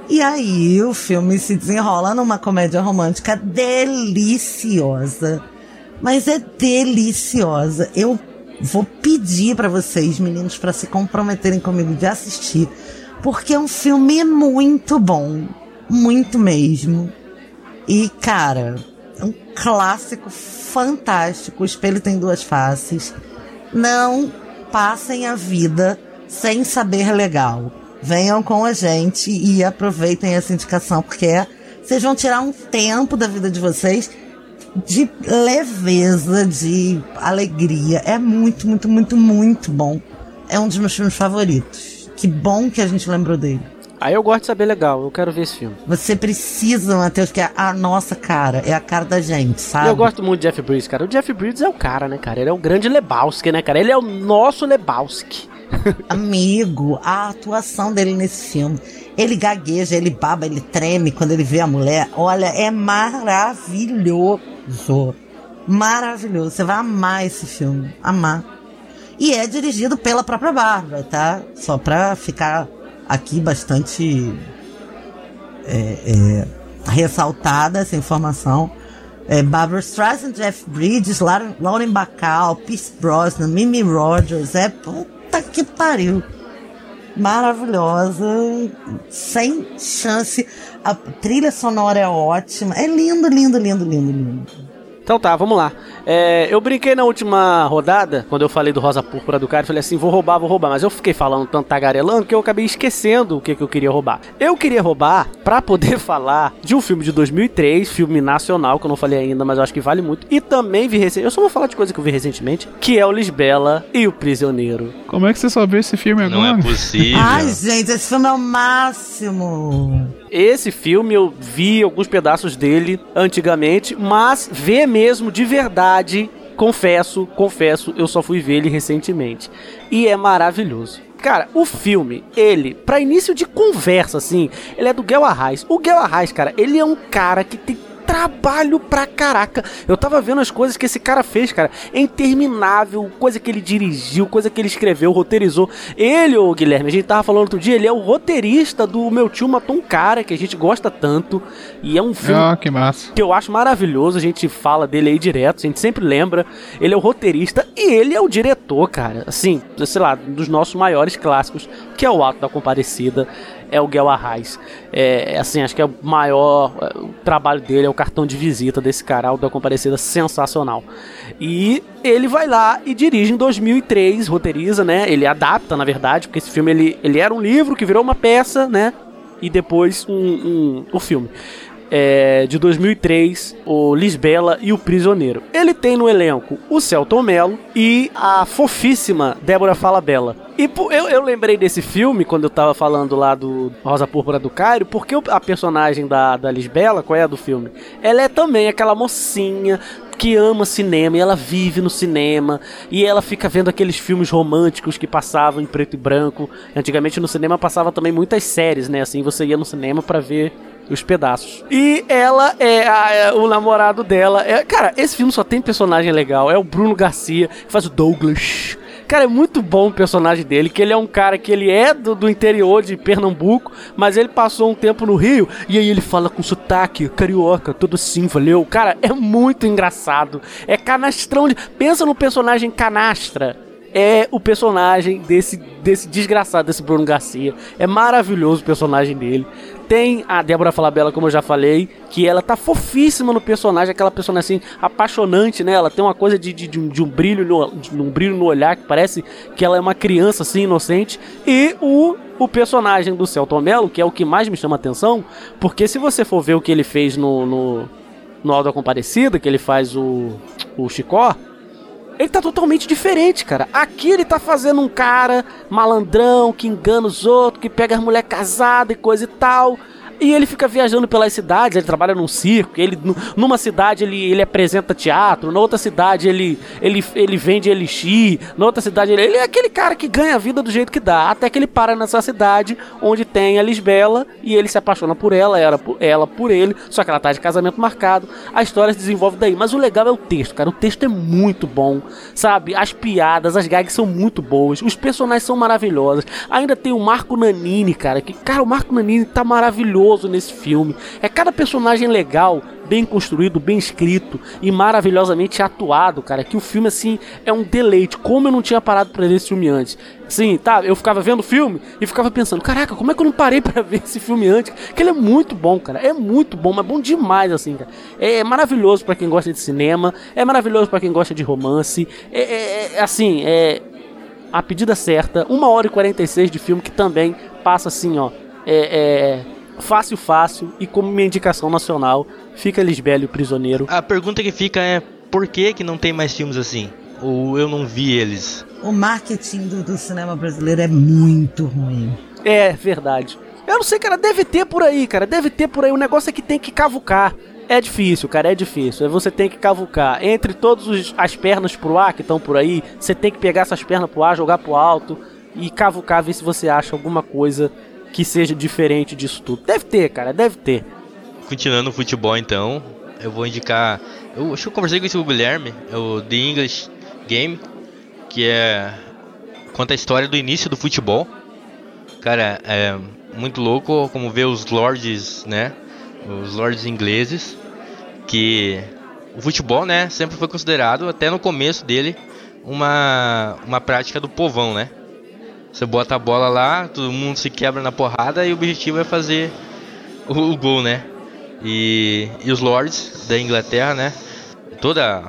E aí o filme se desenrola numa comédia romântica deliciosa. Mas é deliciosa. Eu vou pedir para vocês, meninos, para se comprometerem comigo de assistir, porque é um filme muito bom, muito mesmo. E, cara, é um clássico fantástico. O espelho tem duas faces. Não passem a vida sem saber legal. Venham com a gente e aproveitem essa indicação, porque é, vocês vão tirar um tempo da vida de vocês de leveza, de alegria. É muito, muito, muito, muito bom. É um dos meus filmes favoritos. Que bom que a gente lembrou dele. Aí eu gosto de saber legal, eu quero ver esse filme. Você precisa, Matheus, que é a nossa cara, é a cara da gente, sabe? Eu gosto muito de Jeff Bridges, cara. O Jeff Bridges é o cara, né, cara? Ele é o grande Lebowski, né, cara? Ele é o nosso Lebowski. (laughs) Amigo, a atuação dele nesse filme. Ele gagueja, ele baba, ele treme quando ele vê a mulher. Olha, é maravilhoso. Maravilhoso. Você vai amar esse filme. Amar. E é dirigido pela própria Bárbara, tá? Só pra ficar aqui bastante é, é, ressaltada essa informação. É, Barbara Streisand, Jeff Bridges, Lauren, Bacall, Pierce Brosnan, Mimi Rogers. É puta que pariu. Maravilhosa, sem chance. A trilha sonora é ótima. É lindo, lindo, lindo, lindo, lindo. Então tá, vamos lá. É, eu brinquei na última rodada, quando eu falei do Rosa Púrpura do cara, falei assim, vou roubar, vou roubar. Mas eu fiquei falando tanto tagarelando que eu acabei esquecendo o que, que eu queria roubar. Eu queria roubar pra poder (laughs) falar de um filme de 2003, filme nacional, que eu não falei ainda, mas eu acho que vale muito. E também vi recentemente, eu só vou falar de coisa que eu vi recentemente, que é o Lisbela e o Prisioneiro. Como é que você só viu esse filme agora? Não é possível. Ai, gente, esse filme é o máximo. Esse filme eu vi alguns pedaços dele antigamente, mas ver mesmo de verdade, confesso, confesso, eu só fui ver ele recentemente. E é maravilhoso. Cara, o filme, ele, pra início de conversa, assim, ele é do Guel Arraes. O Guel Arraes, cara, ele é um cara que tem trabalho pra caraca. Eu tava vendo as coisas que esse cara fez, cara. É interminável. Coisa que ele dirigiu, coisa que ele escreveu, roteirizou. Ele, o Guilherme, a gente tava falando outro dia, ele é o roteirista do Meu Tio Matou um Cara, que a gente gosta tanto. E é um filme Ah, que que eu acho maravilhoso. A gente fala dele aí direto, a gente sempre lembra. Ele é o roteirista e ele é o diretor, cara. Assim, sei lá, dos nossos maiores clássicos, que é o Ato da Comparecida. É o Guel Arraes. É, assim, acho que é o maior é, o trabalho dele, é o cartão de visita desse cara, o da Comparecida, sensacional. E ele vai lá e dirige em 2003, roteiriza, né? Ele adapta, na verdade, porque esse filme ele, ele era um livro que virou uma peça, né? E depois um, um, o filme é, de 2003, o Lisbela e o Prisioneiro. Ele tem no elenco o Celton Mello e a fofíssima Débora Falabella. E eu, eu lembrei desse filme quando eu tava falando lá do Rosa Púrpura do Cairo, porque a personagem da, da Lisbela, qual é a do filme? Ela é também aquela mocinha que ama cinema e ela vive no cinema e ela fica vendo aqueles filmes românticos que passavam em preto e branco. Antigamente no cinema passava também muitas séries, né? Assim, você ia no cinema pra ver os pedaços. E ela é, a- é o namorado dela. É, cara, esse filme só tem personagem legal. É o Bruno Garcia, que faz o Douglas. Cara, é muito bom o personagem dele, que ele é um cara que ele é do, do interior de Pernambuco, mas ele passou um tempo no Rio, e aí ele fala com sotaque carioca, todo assim, valeu. Cara, é muito engraçado. É canastrão. Pensa no personagem canastra é o personagem desse, desse desgraçado, desse Bruno Garcia. É maravilhoso o personagem dele. Tem a Débora Falabella, como eu já falei, que ela tá fofíssima no personagem, aquela personagem assim, apaixonante, né? Ela tem uma coisa de, de, de um, de um brilho no, um brilho no olhar que parece que ela é uma criança assim, inocente. E o, o personagem do Celton Mello, que é o que mais me chama atenção, porque se você for ver o que ele fez no, no, no Alda Comparecida, que ele faz o, o Chicó, ele tá totalmente diferente, cara. Aqui ele tá fazendo um cara malandrão que engana os outros, que pega as mulheres casadas e coisa e tal. E ele fica viajando pelas cidades, ele trabalha num circo, ele nu- numa cidade ele, ele apresenta teatro, na outra cidade ele, ele, ele vende elixir, na outra cidade ele, ele é aquele cara que ganha a vida do jeito que dá, até que ele para nessa cidade onde tem a Lisbela e ele se apaixona por ela, ela por, ela por ele, só que ela tá de casamento marcado, a história se desenvolve daí, mas o legal é o texto, cara, o texto é muito bom, sabe, as piadas, as gags são muito boas, os personagens são maravilhosos, ainda tem o Marco Nanini, cara, que, cara, o Marco Nanini tá maravilhoso nesse filme, é cada personagem legal bem construído, bem escrito e maravilhosamente atuado, cara. Que o filme, assim, é um deleite. Como eu não tinha parado pra ver esse filme antes. Sim, tá, eu ficava vendo o filme e ficava pensando, caraca, como é que eu não parei para ver esse filme antes? Que ele é muito bom, cara. É muito bom, mas bom demais, assim, cara. É, maravilhoso para quem gosta de cinema, é maravilhoso para quem gosta de romance. É, é, é, assim, é a pedida certa, 1 hora e 46 de filme que também passa assim, ó. É, é fácil, fácil e como minha indicação nacional, fica Lisbelo Prisioneiro. A pergunta que fica é: por que, que não tem mais filmes assim? Ou eu não vi eles? O marketing do, do cinema brasileiro é muito ruim. É verdade. Eu não sei, cara, deve ter por aí, cara, deve ter por aí. O negócio é que tem que cavucar. É difícil, cara, é difícil. Você tem que cavucar. Entre todas as pernas pro ar que estão por aí, você tem que pegar essas pernas pro ar, jogar pro alto e cavucar, ver se você acha alguma coisa que seja diferente disso tudo. Deve ter, cara, deve ter. Continuando o futebol, então, eu vou indicar. Eu acho que eu conversei com o Guilherme, é o The English Game, que é. conta a história do início do futebol. Cara, é muito louco como ver os lords, né? Os lords ingleses. Que o futebol, né? Sempre foi considerado, até no começo dele, uma, uma prática do povão, né? Você bota a bola lá, todo mundo se quebra na porrada e o objetivo é fazer o, o gol, né? E, e os lords da Inglaterra, né? Toda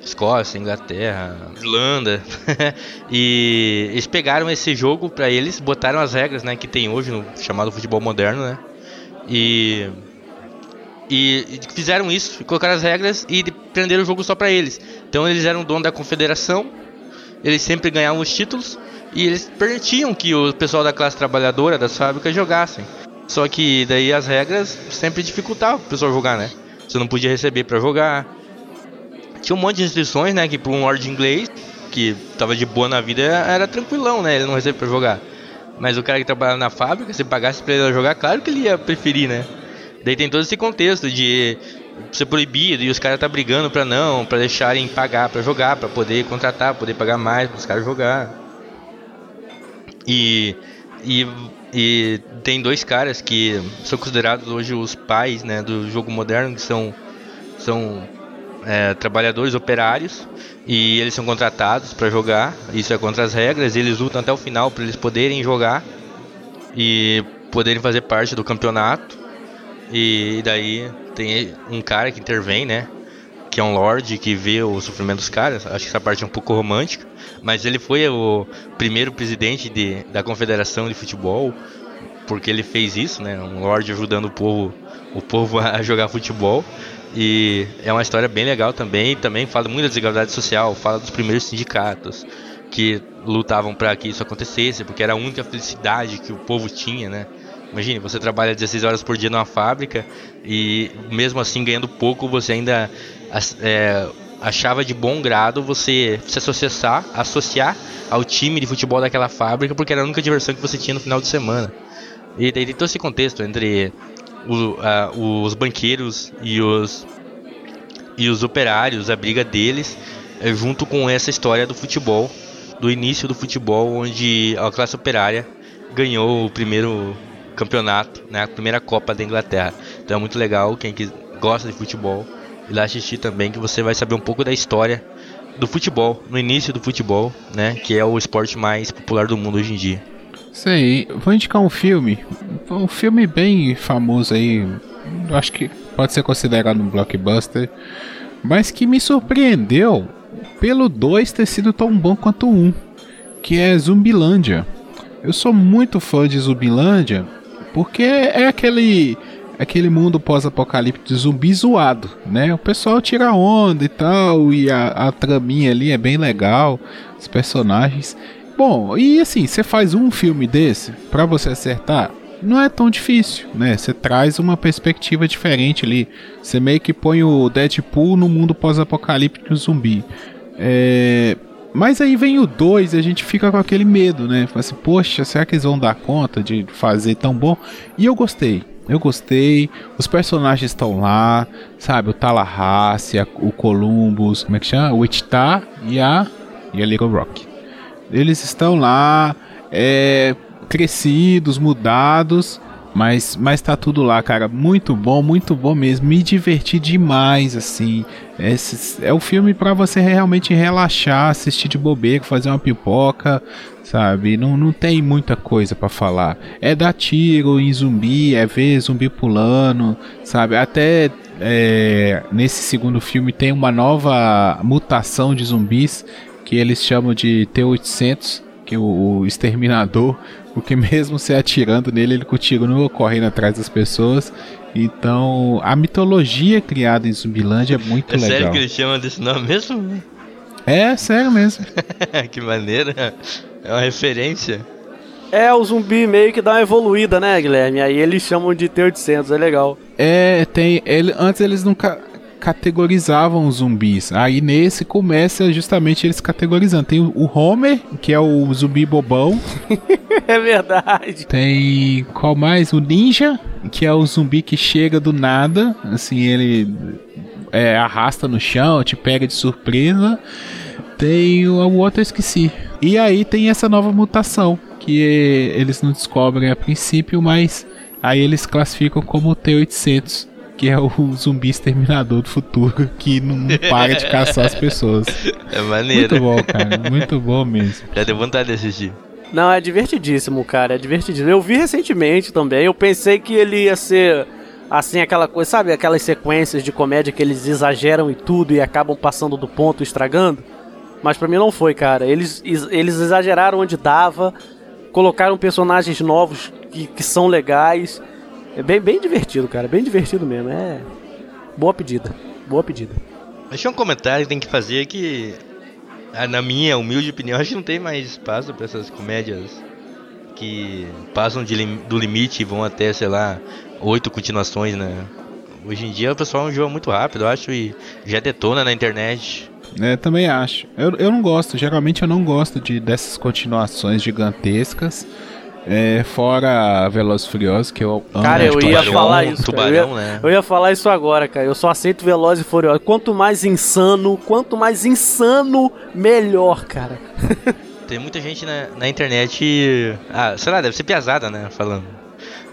Escócia, Inglaterra, Irlanda. (laughs) e eles pegaram esse jogo para eles, botaram as regras, né, que tem hoje no chamado futebol moderno, né? E e fizeram isso, colocaram as regras e prenderam o jogo só para eles. Então eles eram dono da confederação, eles sempre ganhavam os títulos e eles permitiam que o pessoal da classe trabalhadora das fábricas jogassem. Só que daí as regras sempre dificultavam o pessoal jogar, né? Você não podia receber para jogar, tinha um monte de restrições, né? Que para um lord inglês, que tava de boa na vida, era tranquilão, né? Ele não recebia pra jogar. Mas o cara que trabalhava na fábrica, se pagasse pra ele jogar, claro que ele ia preferir, né? Daí tem todo esse contexto de ser proibido e os caras tá brigando pra não, pra deixarem pagar pra jogar, pra poder contratar, poder pagar mais para os caras jogar. E, e, e tem dois caras que são considerados hoje os pais né, do jogo moderno, que são, são é, trabalhadores operários e eles são contratados para jogar. Isso é contra as regras. Eles lutam até o final para eles poderem jogar e poderem fazer parte do campeonato. E daí tem um cara que intervém, né? Que é um lord que vê o sofrimento dos caras. Acho que essa parte é um pouco romântica. Mas ele foi o primeiro presidente de, da confederação de futebol. Porque ele fez isso, né? Um lord ajudando o povo, o povo (laughs) a jogar futebol. E é uma história bem legal também. Também fala muito da desigualdade social, fala dos primeiros sindicatos que lutavam para que isso acontecesse, porque era a única felicidade que o povo tinha, né? Imagine, você trabalha 16 horas por dia numa fábrica e mesmo assim ganhando pouco, você ainda é, achava de bom grado você se associar, associar ao time de futebol daquela fábrica, porque era a única diversão que você tinha no final de semana. E daí tem todo esse contexto entre o, uh, os banqueiros e os, e os operários, a briga deles, é, junto com essa história do futebol, do início do futebol, onde a classe operária ganhou o primeiro campeonato, né, a primeira Copa da Inglaterra. Então é muito legal, quem gosta de futebol, ir lá assistir também, que você vai saber um pouco da história do futebol, no início do futebol, né, que é o esporte mais popular do mundo hoje em dia. Aí, vou indicar um filme, um filme bem famoso aí, acho que pode ser considerado um blockbuster, mas que me surpreendeu pelo 2 ter sido tão bom quanto um, que é Zumbilândia. Eu sou muito fã de Zumbilândia porque é aquele aquele mundo pós-apocalíptico de zumbi zoado, né? O pessoal tira onda e tal, e a, a traminha ali é bem legal, os personagens. Bom, e assim, você faz um filme desse para você acertar, não é tão difícil, né? Você traz uma perspectiva diferente ali. Você meio que põe o Deadpool no mundo pós-apocalíptico zumbi. É... Mas aí vem o 2 e a gente fica com aquele medo, né? Fala assim, poxa, será que eles vão dar conta de fazer tão bom? E eu gostei. Eu gostei, os personagens estão lá, sabe? O Tallahassee, o Columbus, como é que chama? O Wichita e a, e a Little Rock. Eles estão lá, é, crescidos, mudados, Mas, mas tá tudo lá, cara. Muito bom, muito bom mesmo. Me diverti demais, assim. Esse, é o filme para você realmente relaxar, assistir de bobeira, fazer uma pipoca, sabe? Não, não tem muita coisa para falar. É dar tiro em zumbi, é ver zumbi pulando, sabe? Até é, nesse segundo filme tem uma nova mutação de zumbis que eles chamam de T-800, que o, o exterminador, porque mesmo se atirando nele, ele continua correndo atrás das pessoas. Então, a mitologia criada em Zumbilândia é muito É legal. sério que eles chamam desse nome mesmo? É, sério mesmo. (laughs) que maneira. É uma referência. É, o zumbi meio que dá uma evoluída, né, Guilherme? Aí eles chamam de T-800, é legal. É, tem. Ele, antes eles nunca categorizavam os zumbis. Aí nesse começa justamente eles categorizando. Tem o Homer, que é o zumbi bobão. (laughs) É verdade. Tem qual mais? O Ninja, que é o zumbi que chega do nada. Assim, ele é, arrasta no chão, te pega de surpresa. Tem o, o outro eu esqueci. E aí tem essa nova mutação, que eles não descobrem a princípio, mas aí eles classificam como T-800. Que é o zumbi exterminador do futuro que não para de caçar as pessoas. É maneiro. Muito bom, cara. Muito bom mesmo. Já deu vontade de assistir. Não, é divertidíssimo, cara. É divertidíssimo. Eu vi recentemente também. Eu pensei que ele ia ser assim, aquela coisa, sabe? Aquelas sequências de comédia que eles exageram em tudo e acabam passando do ponto, estragando. Mas pra mim não foi, cara. Eles, eles exageraram onde dava, colocaram personagens novos que, que são legais. É bem, bem divertido, cara. Bem divertido mesmo. É. Boa pedida. Boa pedida. Tinha um comentário que tem que fazer que, ah, na minha humilde opinião, (laughs) acho que não tem mais espaço pra essas comédias que passam de lim- do limite e vão até, sei lá, oito continuações, né? Hoje em dia o pessoal enjoa muito rápido, eu acho, e já detona na internet. É, também acho. Eu, eu não gosto, geralmente eu não gosto de dessas continuações gigantescas. É, fora Velozes e Furiosos, que eu amo. Cara, eu de ia paixão. falar isso. cara. Tubarão, eu, ia, né? eu ia falar isso agora, cara. Eu só aceito Veloz e Furioso. Quanto mais insano, quanto mais insano, melhor, cara. (laughs) Tem muita gente na, na internet, ah, sei lá, deve ser piazada, né? Falando.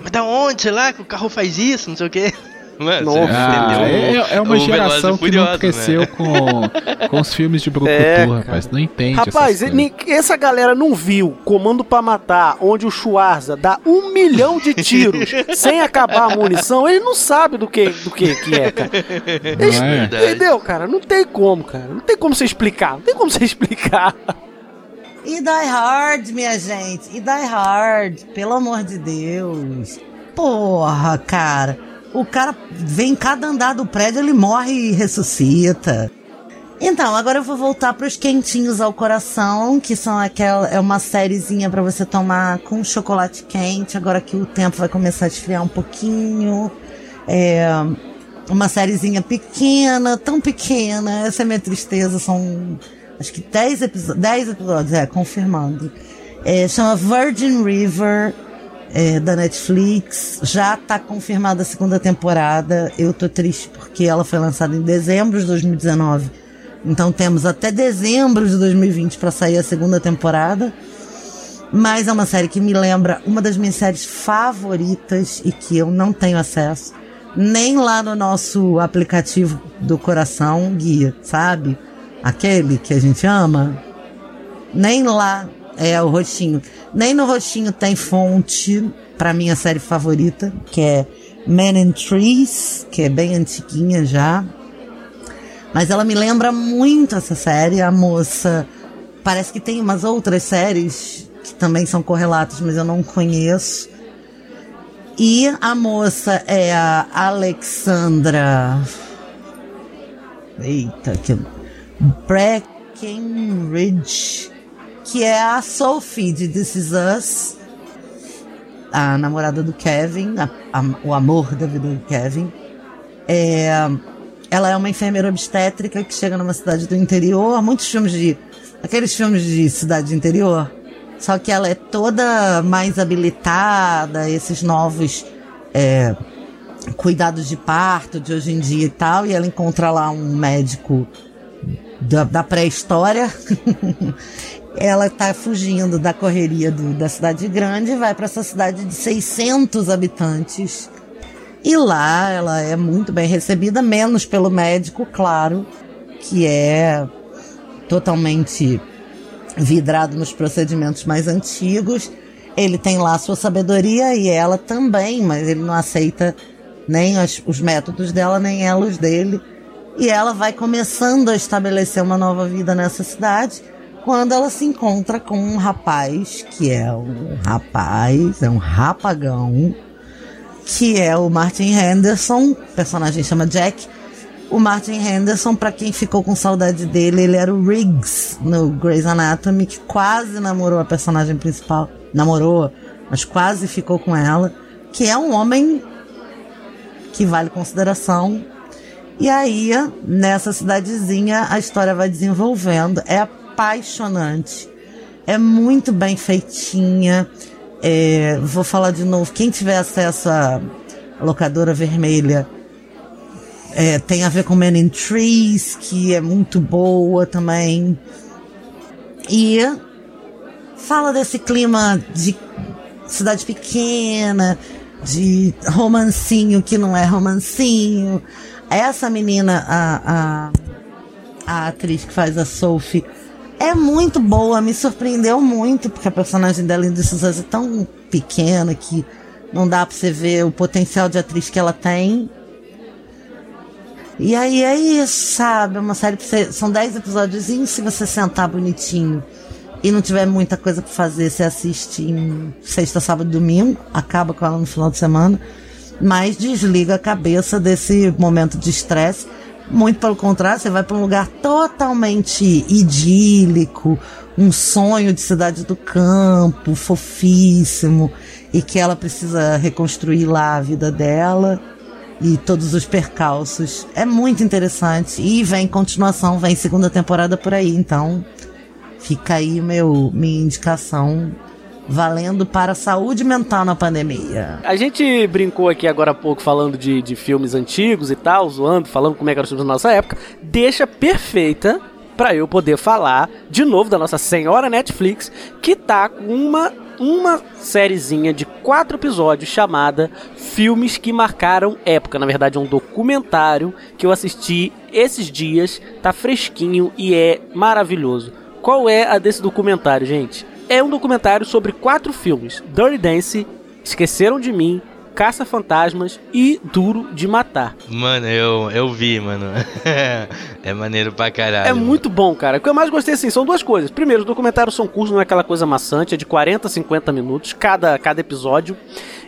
Mas da onde, sei lá, que o carro faz isso, não sei o quê. Mano, você Nossa. Ah, é, é uma geração que Furiosos, não cresceu né? com, com os filmes de Brucutu, (laughs) É, rapaz. Não entende Rapaz, ele- essa galera não viu Comando pra Matar, onde o Schwarza dá um milhão de tiros (laughs) sem acabar a munição. Ele não sabe do que, do que, que é, cara. (laughs) não é? Entendeu, cara? Não tem como, cara. Não tem como você explicar. Não tem como você explicar. E Die Hard, minha gente. E Die Hard, pelo amor de Deus. Porra, cara. O cara vem em cada andar do prédio, ele morre e ressuscita. Então, agora eu vou voltar pros quentinhos ao coração, que são aquela é uma sériezinha pra você tomar com chocolate quente, agora que o tempo vai começar a esfriar um pouquinho. É uma sériezinha pequena, tão pequena, essa é minha tristeza, são acho que 10 episódios, 10 episódios, é, confirmando. É, chama Virgin River, é, da Netflix, já tá confirmada a segunda temporada. Eu tô triste porque ela foi lançada em dezembro de 2019. Então temos até dezembro de 2020 para sair a segunda temporada. Mas é uma série que me lembra uma das minhas séries favoritas e que eu não tenho acesso. Nem lá no nosso aplicativo do coração guia, sabe? Aquele que a gente ama. Nem lá é o roxinho. Nem no roxinho tem fonte pra minha série favorita, que é Man in Trees, que é bem antiguinha já. Mas ela me lembra muito essa série. A moça. Parece que tem umas outras séries que também são correlatas, mas eu não conheço. E a moça é a Alexandra. Eita, que. Breckenridge. Que é a Sophie de This Is Us. A namorada do Kevin. a- a- o amor da vida do Kevin. É, ela é uma enfermeira obstétrica que chega numa cidade do interior. Muitos filmes de. Aqueles filmes de cidade interior. Só que ela é toda mais habilitada, esses novos é, cuidados de parto de hoje em dia e tal. E ela encontra lá um médico da, da pré-história. (laughs) ela tá fugindo da correria do- da cidade grande e vai para essa cidade de 600 habitantes. E lá ela é muito bem recebida, menos pelo médico, claro, que é totalmente vidrado nos procedimentos mais antigos. Ele tem lá sua sabedoria e ela também, mas ele não aceita nem as- os métodos dela, nem ela os dele. E ela vai começando a estabelecer uma nova vida nessa cidade quando ela se encontra com um rapaz, que é um rapaz, é um rapagão, que é o Martin Henderson, o personagem chama Jack. O Martin Henderson, pra quem ficou com saudade dele, ele era o Riggs no Grey's Anatomy, que quase namorou a personagem principal. Namorou, mas quase ficou com ela. Que é um homem que vale consideração. E aí, nessa cidadezinha, a história vai desenvolvendo. É apaixonante. É muito bem feitinha. É, vou falar de novo. Quem tiver acesso à locadora vermelha, é, tem a ver com Men in Trees, que é muito boa também. E fala desse clima de cidade pequena, de romancinho que não é romancinho. Essa menina, a, a, a atriz que faz a Sophie, é muito boa, me surpreendeu muito, porque a personagem dela em Sucesso é tão pequena que não dá pra você ver o potencial de atriz que ela tem. E aí é isso, sabe? É uma série pra você. São 10 episódios, se você sentar bonitinho e não tiver muita coisa pra fazer, você assiste em sexta, sábado e domingo, acaba com ela no final de semana, mas desliga a cabeça desse momento de estresse. Muito pelo contrário, você vai para um lugar totalmente idílico, um sonho de cidade do campo, fofíssimo, e que ela precisa reconstruir lá a vida dela e todos os percalços. É muito interessante. E vem continuação, vem segunda temporada por aí. Então, fica aí meu, minha indicação valendo para a saúde mental na pandemia. A gente brincou aqui agora há pouco falando de, de filmes antigos e tal, zoando, falando como é que era os filmes da nossa época. Deixa perfeita pra eu poder falar de novo da nossa senhora Netflix, que tá com uma, uma sériezinha de quatro episódios chamada Filmes que Marcaram Época. Na verdade, é um documentário que eu assisti esses dias, tá fresquinho e é maravilhoso. Qual é a desse documentário, gente? É um documentário sobre quatro filmes: Dirty Dance, Esqueceram de Mim, Caça Fantasmas e Duro de Matar. Mano, eu, eu vi, mano. (laughs) é maneiro pra caralho. É muito bom, cara. O que eu mais gostei, assim, são duas coisas. Primeiro, os documentários são curtos, não é aquela coisa maçante, é de 40 a 50 minutos cada, cada episódio.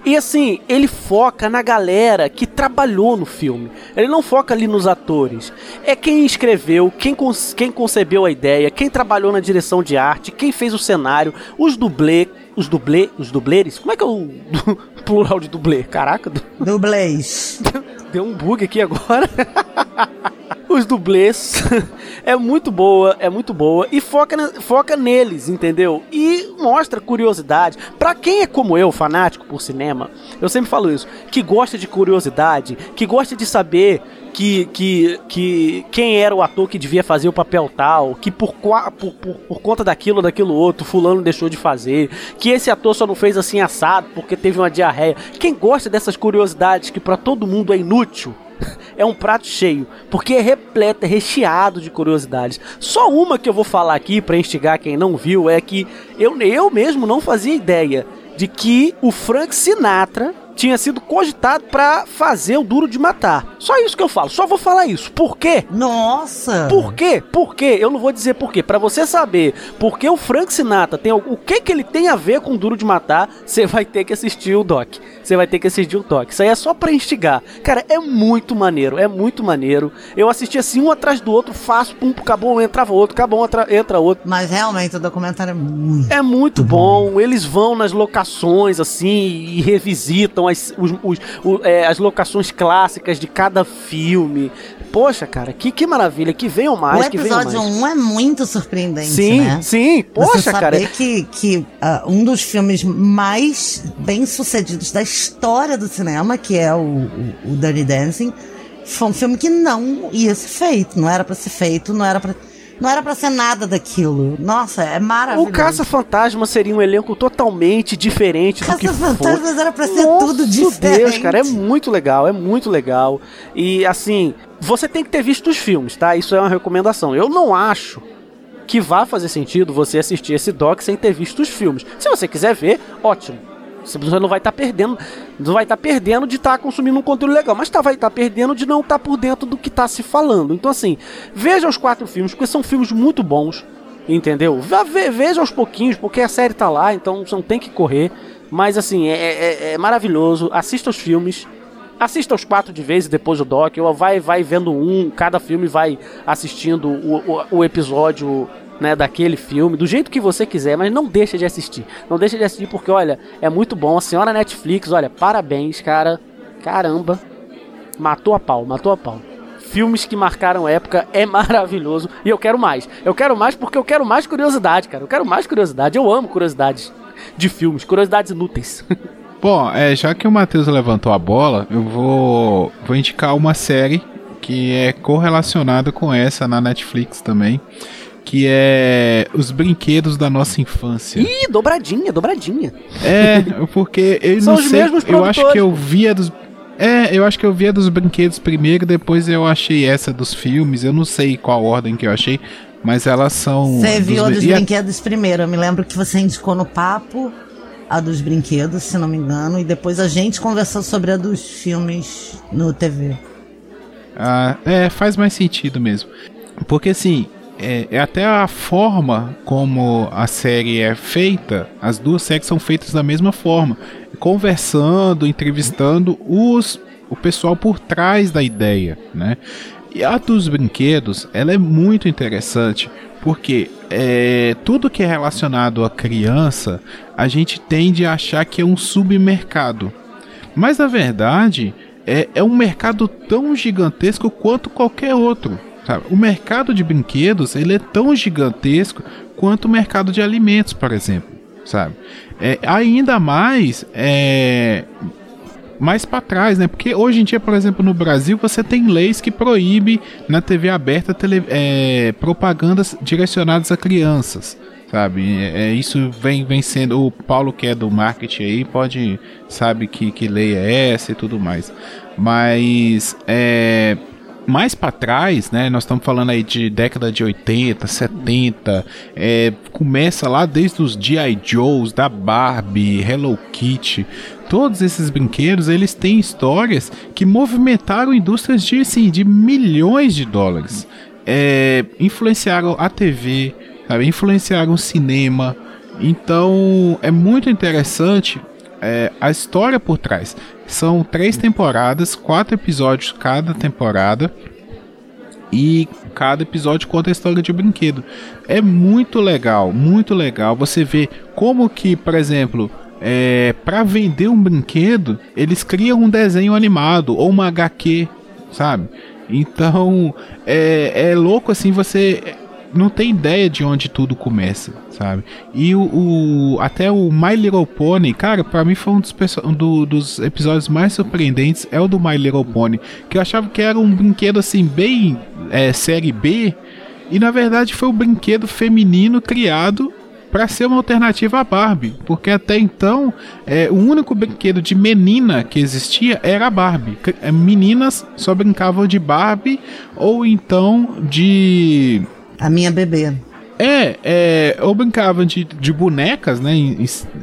E assim, ele foca na galera que trabalhou no filme. Ele não foca ali nos atores. É quem escreveu, quem, quem concebeu a ideia, quem trabalhou na direção de arte, quem fez o cenário, os dublê, os dublê, os dubleres. Como é que é o (laughs) plural de dublê? Caraca, Dublês. (laughs) Deu um bug aqui agora. (laughs) Os dublês. (laughs) É muito boa, é muito boa. E foca, foca neles, entendeu? E mostra curiosidade. Pra quem é como eu, fanático por cinema, eu sempre falo isso, que gosta de curiosidade, que gosta de saber que, que, que quem era o ator que devia fazer o papel tal, que por, por, por, por conta daquilo ou daquilo outro, fulano deixou de fazer, que esse ator só não fez assim assado porque teve uma diarreia. Quem gosta dessas curiosidades que pra todo mundo é inútil, é um prato cheio, porque é repleto, é recheado de curiosidades. Só uma que eu vou falar aqui pra instigar quem não viu é que eu, eu mesmo não fazia ideia de que o Frank Sinatra tinha sido cogitado pra fazer o Duro de Matar. Só isso que eu falo, só vou falar isso. Por quê? Nossa! Por quê? Por quê? Eu não vou dizer por quê. Pra você saber por que o Frank Sinatra tem o que que ele tem a ver com Duro de Matar, você vai ter que assistir o doc. Você vai ter que assistir o doc. Isso aí é só pra instigar. Cara, é muito maneiro, é muito maneiro. Eu assisti assim um atrás do outro, faço, pum, acabou, entrava outro, acabou, entra, entra outro. Mas realmente o documentário é muito. É muito bom. Eles vão nas locações assim e revisitam as, os- os- o- é, as locações clássicas de cada filme. Poxa, cara, que, que maravilha. Que venham mais, o que venham episódio mais. 1 é muito surpreendente, Sim, né? sim. Você Poxa, saber cara. que, que ah, um dos filmes mais bem sucedidos da história do cinema, que é o, o, o Dirty Dancing, foi um filme que não ia ser feito, não era pra ser feito, não era pra Não era pra ser nada daquilo. Nossa, é maravilhoso. O Caça-Fantasma seria um elenco totalmente diferente do que foi. Caça-Fantasmas era pra ser Nossa tudo diferente. Deus, cara, é muito legal, é muito legal. E assim, você tem que ter visto os filmes, tá? Isso é uma recomendação. Eu não acho que vá fazer sentido você assistir esse doc sem ter visto os filmes. Se você quiser ver, ótimo. Você não vai estar perdendo, não vai estar perdendo de estar consumindo um conteúdo legal, mas tá, vai estar perdendo de não estar por dentro do que está se falando. Então assim, veja os quatro filmes, porque são filmes muito bons, entendeu? Veja aos pouquinhos, porque a série tá lá, então você não tem que correr. Mas assim, é, é- é maravilhoso. Assista os filmes. Assista os quatro de vez e depois o doc. Ou vai, vai vendo um, cada filme vai assistindo o, o, o episódio né, daquele filme, do jeito que você quiser, mas não deixa de assistir. Não deixa de assistir porque, olha, é muito bom. A senhora Netflix, olha, parabéns, cara. Caramba. Matou a pau, matou a pau. Filmes que marcaram época é maravilhoso e eu quero mais. Eu quero mais porque eu quero mais curiosidade, cara. Eu quero mais curiosidade. Eu amo curiosidades de filmes, curiosidades inúteis. (laughs) Bom, é, já que o Matheus levantou a bola, eu vou, vou indicar uma série que é correlacionada com essa na Netflix também, que é Os Brinquedos da Nossa Infância. Ih, dobradinha, dobradinha. É, porque eu São não sei, eu acho que eu via dos é, eu acho que eu via dos brinquedos primeiro, depois eu achei essa dos filmes. Eu não sei qual ordem que eu achei, mas elas são. Você viu a dos e a- brinquedos primeiro. Eu me lembro que você indicou no papo a dos brinquedos, se não me engano, e depois a gente conversou sobre a dos filmes no TV. Ah, é, faz mais sentido mesmo. Porque assim, é, é até a forma como a série é feita, as duas séries são feitas da mesma forma. Conversando, entrevistando os, o pessoal por trás da ideia, né? E a dos brinquedos, ela é muito interessante, porque é, tudo que é relacionado à criança, a gente tende a achar que é um submercado. Mas na verdade é, é um mercado tão gigantesco quanto qualquer outro. Sabe? O mercado de brinquedos ele é tão gigantesco quanto o mercado de alimentos, por exemplo. Sabe? É, ainda mais é, mais para trás, né? Porque hoje em dia, por exemplo, no Brasil, você tem leis que proíbem na TV aberta tele, é, propagandas direcionadas a crianças, sabe? É, é, isso vem, vem sendo o Paulo que é do marketing aí pode sabe que que lei é essa e tudo mais, mas é mais para trás, né? Nós estamos falando aí de década de 80, 70, é, começa lá desde os G.I. Joes, da Barbie, Hello Kitty, todos esses brinquedos, eles têm histórias que movimentaram indústrias de, assim, de milhões de dólares. É, influenciaram a TV, sabe? influenciaram o cinema. Então é muito interessante é, a história por trás. São três temporadas, quatro episódios cada temporada. E cada episódio conta a história de um brinquedo. É muito legal, muito legal. Você vê como que, por exemplo, é, para vender um brinquedo, eles criam um desenho animado ou uma HQ, sabe? Então é, é louco assim, você não tem ideia de onde tudo começa, sabe? E o, o- até o My Little Pony, cara, pra mim foi um dos, do- dos episódios mais surpreendentes é o do My Little Pony, que eu achava que era um brinquedo assim bem é, série B, e na verdade foi um brinquedo feminino criado para ser uma alternativa à Barbie, porque até então é, o único brinquedo de menina que existia era a Barbie. É, Meninas só brincavam de Barbie ou então de A minha bebê. é, é, ou brincavam de, de bonecas, né?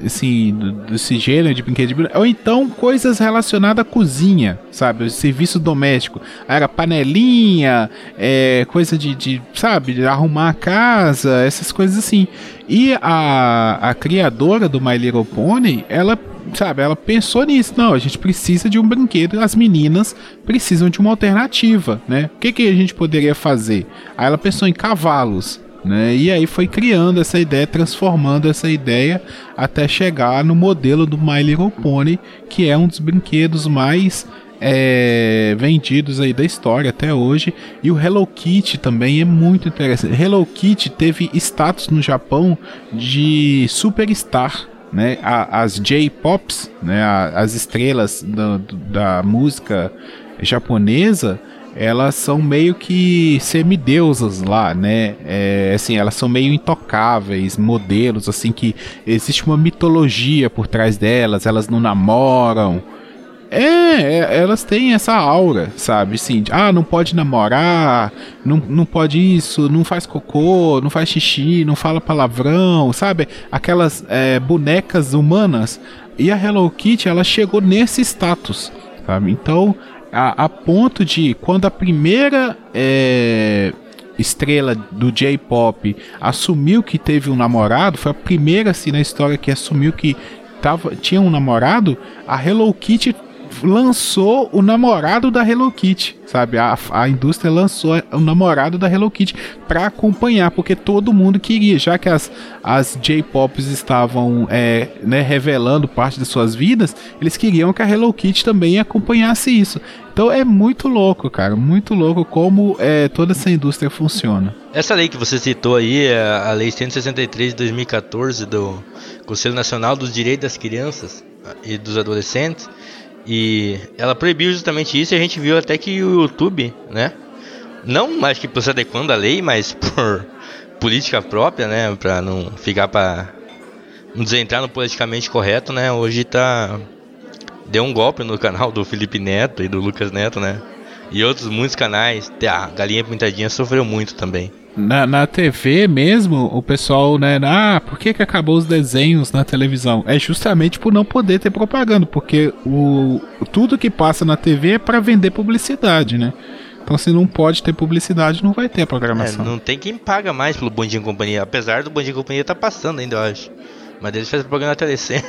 Assim, desse gênero de brinquedo de boneca. Ou então coisas relacionadas à cozinha, sabe? O serviço doméstico. Era panelinha, é, coisa de, de, sabe, de arrumar a casa, essas coisas assim. E a, a criadora do My Little Pony, ela. Sabe, ela pensou nisso. Não, a gente precisa de um brinquedo. As meninas precisam de uma alternativa, né? O que, que a gente poderia fazer? Aí ela pensou em cavalos né? E aí foi criando essa ideia, transformando essa ideia até chegar no modelo do My Little Pony, que é um dos brinquedos mais é, vendidos aí da história até hoje. E o Hello Kitty também é muito interessante. Hello Kitty teve status no Japão de superstar. Né, A- as J-Pops, né, a- as estrelas da, música japonesa, elas são meio que semideusas lá, né? É, assim, elas são meio intocáveis, modelos, assim, que existe uma mitologia por trás delas, elas não namoram. É, é, elas têm essa aura, sabe? Sim, ah, não pode namorar, não, não pode isso, não faz cocô, não faz xixi, não fala palavrão, sabe? Aquelas é, bonecas humanas. E a Hello Kitty, ela chegou nesse status, sabe? Então, a, a ponto de quando a primeira é, estrela do J-pop assumiu que teve um namorado, foi a primeira assim na história que assumiu que tava, tinha um namorado, a Hello Kitty lançou o namorado da Hello Kitty, sabe? A, a indústria lançou o namorado da Hello Kitty para acompanhar, porque todo mundo queria, já que as, as J-Pops estavam é, né, revelando parte das suas vidas, eles queriam que a Hello Kitty também acompanhasse isso. Então é muito louco, cara, muito louco como é, toda essa indústria funciona. Essa lei que você citou aí, é a Lei 163 de 2014 do Conselho Nacional dos Direitos das Crianças e dos Adolescentes, e ela proibiu justamente isso e a gente viu até que o YouTube, né? Não mais que por se adequando à lei, mas (laughs) por política própria, né? Pra não ficar pra. Não desentrar no politicamente correto, né? Hoje tá. Deu um golpe no canal do Felipe Neto e do Lucas Neto, né? E outros muitos canais. A Galinha Pintadinha sofreu muito também. Na, na TV mesmo, o pessoal, né? Ah, por que, que acabou os desenhos na televisão? É justamente por não poder ter propaganda, porque o, tudo que passa na TV é para vender publicidade, né? Então, se não pode ter publicidade, não vai ter a programação. É, não tem quem paga mais pelo Bom Dia Companhia. Apesar do Bom Dia Companhia tá passando ainda, eu acho. Mas eles fazem propaganda na telecena.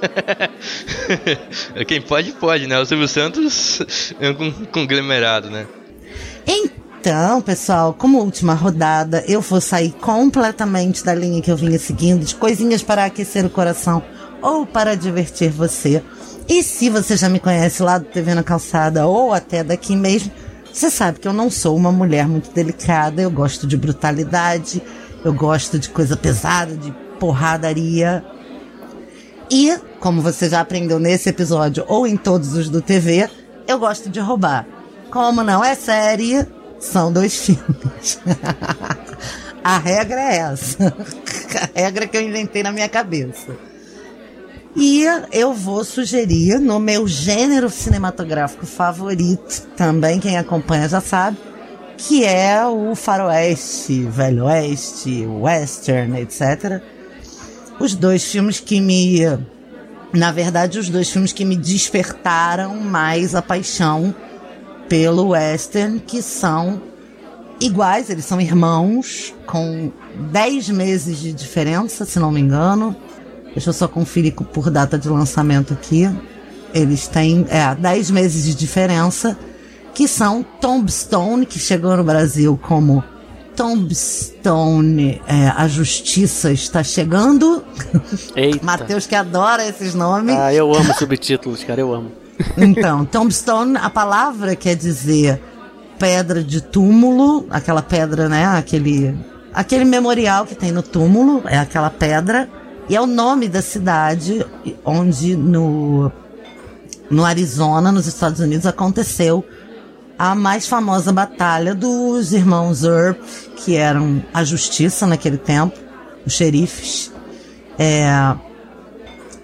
(laughs) quem pode, pode, né? O Silvio Santos (laughs) é um conglomerado, né? Então, pessoal, como última rodada, eu vou sair completamente da linha que eu vinha seguindo, de coisinhas para aquecer o coração ou para divertir você. E se você já me conhece lá do TV na Calçada ou até daqui mesmo, você sabe que eu não sou uma mulher muito delicada, eu gosto de brutalidade, eu gosto de coisa pesada, de porradaria. E, como você já aprendeu nesse episódio ou em todos os do TV, eu gosto de roubar. Como não é série, são dois filmes. (laughs) A regra é essa. (laughs) A regra que eu inventei na minha cabeça. E eu vou sugerir no meu gênero cinematográfico favorito, também quem acompanha já sabe, que é o faroeste, velho oeste, western, etc. Os dois filmes que me... Na verdade, os dois filmes que me despertaram mais a paixão pelo western, que são iguais, eles são irmãos, com 10 meses de diferença, se não me engano. Deixa eu só conferir por data de lançamento aqui. Eles têm é, 10 meses de diferença, que são Tombstone, que chegou no Brasil como Tombstone, é, a justiça está chegando. Eita. (laughs) Matheus que adora esses nomes. Ah, eu amo subtítulos, cara, eu amo. Então, tombstone, a palavra quer dizer pedra de túmulo, aquela pedra, né? Aquele, aquele memorial que tem no túmulo, é aquela pedra. E é o nome da cidade onde no, no Arizona, nos Estados Unidos, aconteceu a mais famosa batalha dos irmãos Earp, que eram a justiça naquele tempo, os xerifes. É,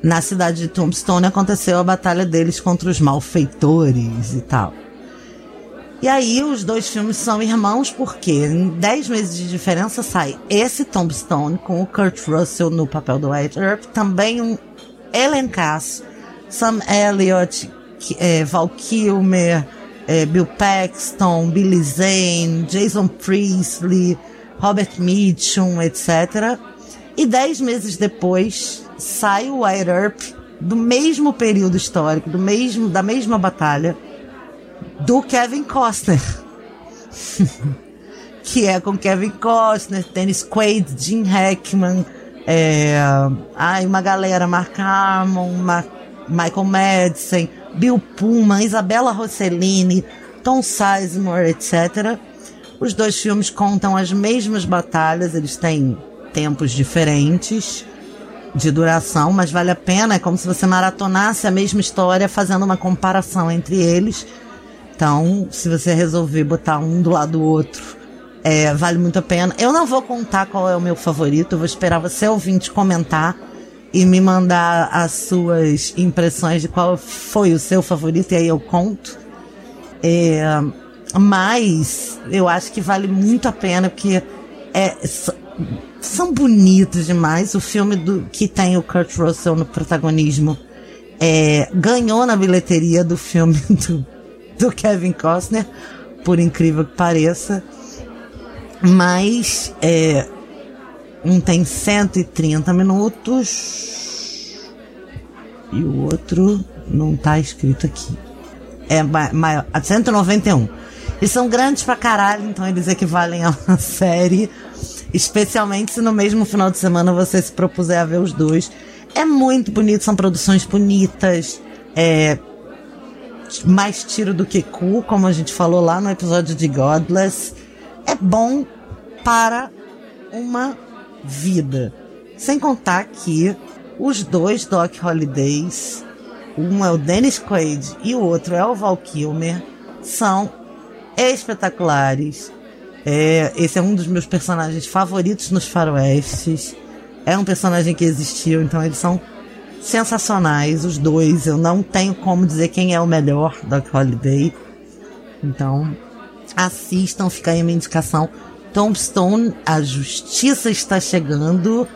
na cidade de Tombstone aconteceu a batalha deles contra os malfeitores e tal. E aí os dois filmes são irmãos porque em 10 meses de diferença sai esse Tombstone com o Kurt Russell no papel do White Earp, também um elencaço, Sam Elliott, é, Val Kilmer, é, Bill Paxton, Billy Zane, Jason Priestley, Robert Mitchum, etc. E dez meses depois sai o White Earp do mesmo período histórico, do mesmo, da mesma batalha, do Kevin Costner. (laughs) que é com Kevin Costner, Dennis Quaid, Jim Hackman, é, ai, uma galera, Mark Harmon, Michael Madsen, Bill Pullman, Isabella Rossellini, Tom Sizemore, etc. Os dois filmes contam as mesmas batalhas, eles têm tempos diferentes de duração, mas vale a pena. É como se você maratonasse a mesma história, fazendo uma comparação entre eles. Então, se você resolver botar um do lado do outro, é, vale muito a pena. Eu não vou contar qual é o meu favorito, vou esperar você ouvinte comentar e me mandar as suas impressões de qual foi o seu favorito, e aí eu conto. É, mas eu acho que vale muito a pena, porque é, são bonitos demais. O filme do, que tem o Kurt Russell no protagonismo é, ganhou na bilheteria do filme (laughs) do, do Kevin Costner, por incrível que pareça. Mas é, um tem 130 minutos e o outro não tá escrito aqui. É maior, 191. E são grandes pra caralho, então eles equivalem a uma (laughs) série. Especialmente se no mesmo final de semana você se propuser a ver os dois. É muito bonito, são produções bonitas. É, mais tiro do que cu, como a gente falou lá no episódio de Godless. É bom para uma vida. Sem contar que os dois Doc Holidays, um é o Dennis Quaid e o outro é o Val Kilmer, são espetaculares. É, esse é um dos meus personagens favoritos nos faroestes. É um personagem que existiu, então eles são sensacionais, os dois. Eu não tenho como dizer quem é o melhor Doc Holiday. Então, assistam, fica aí a minha indicação. Tombstone, A Justiça Está Chegando.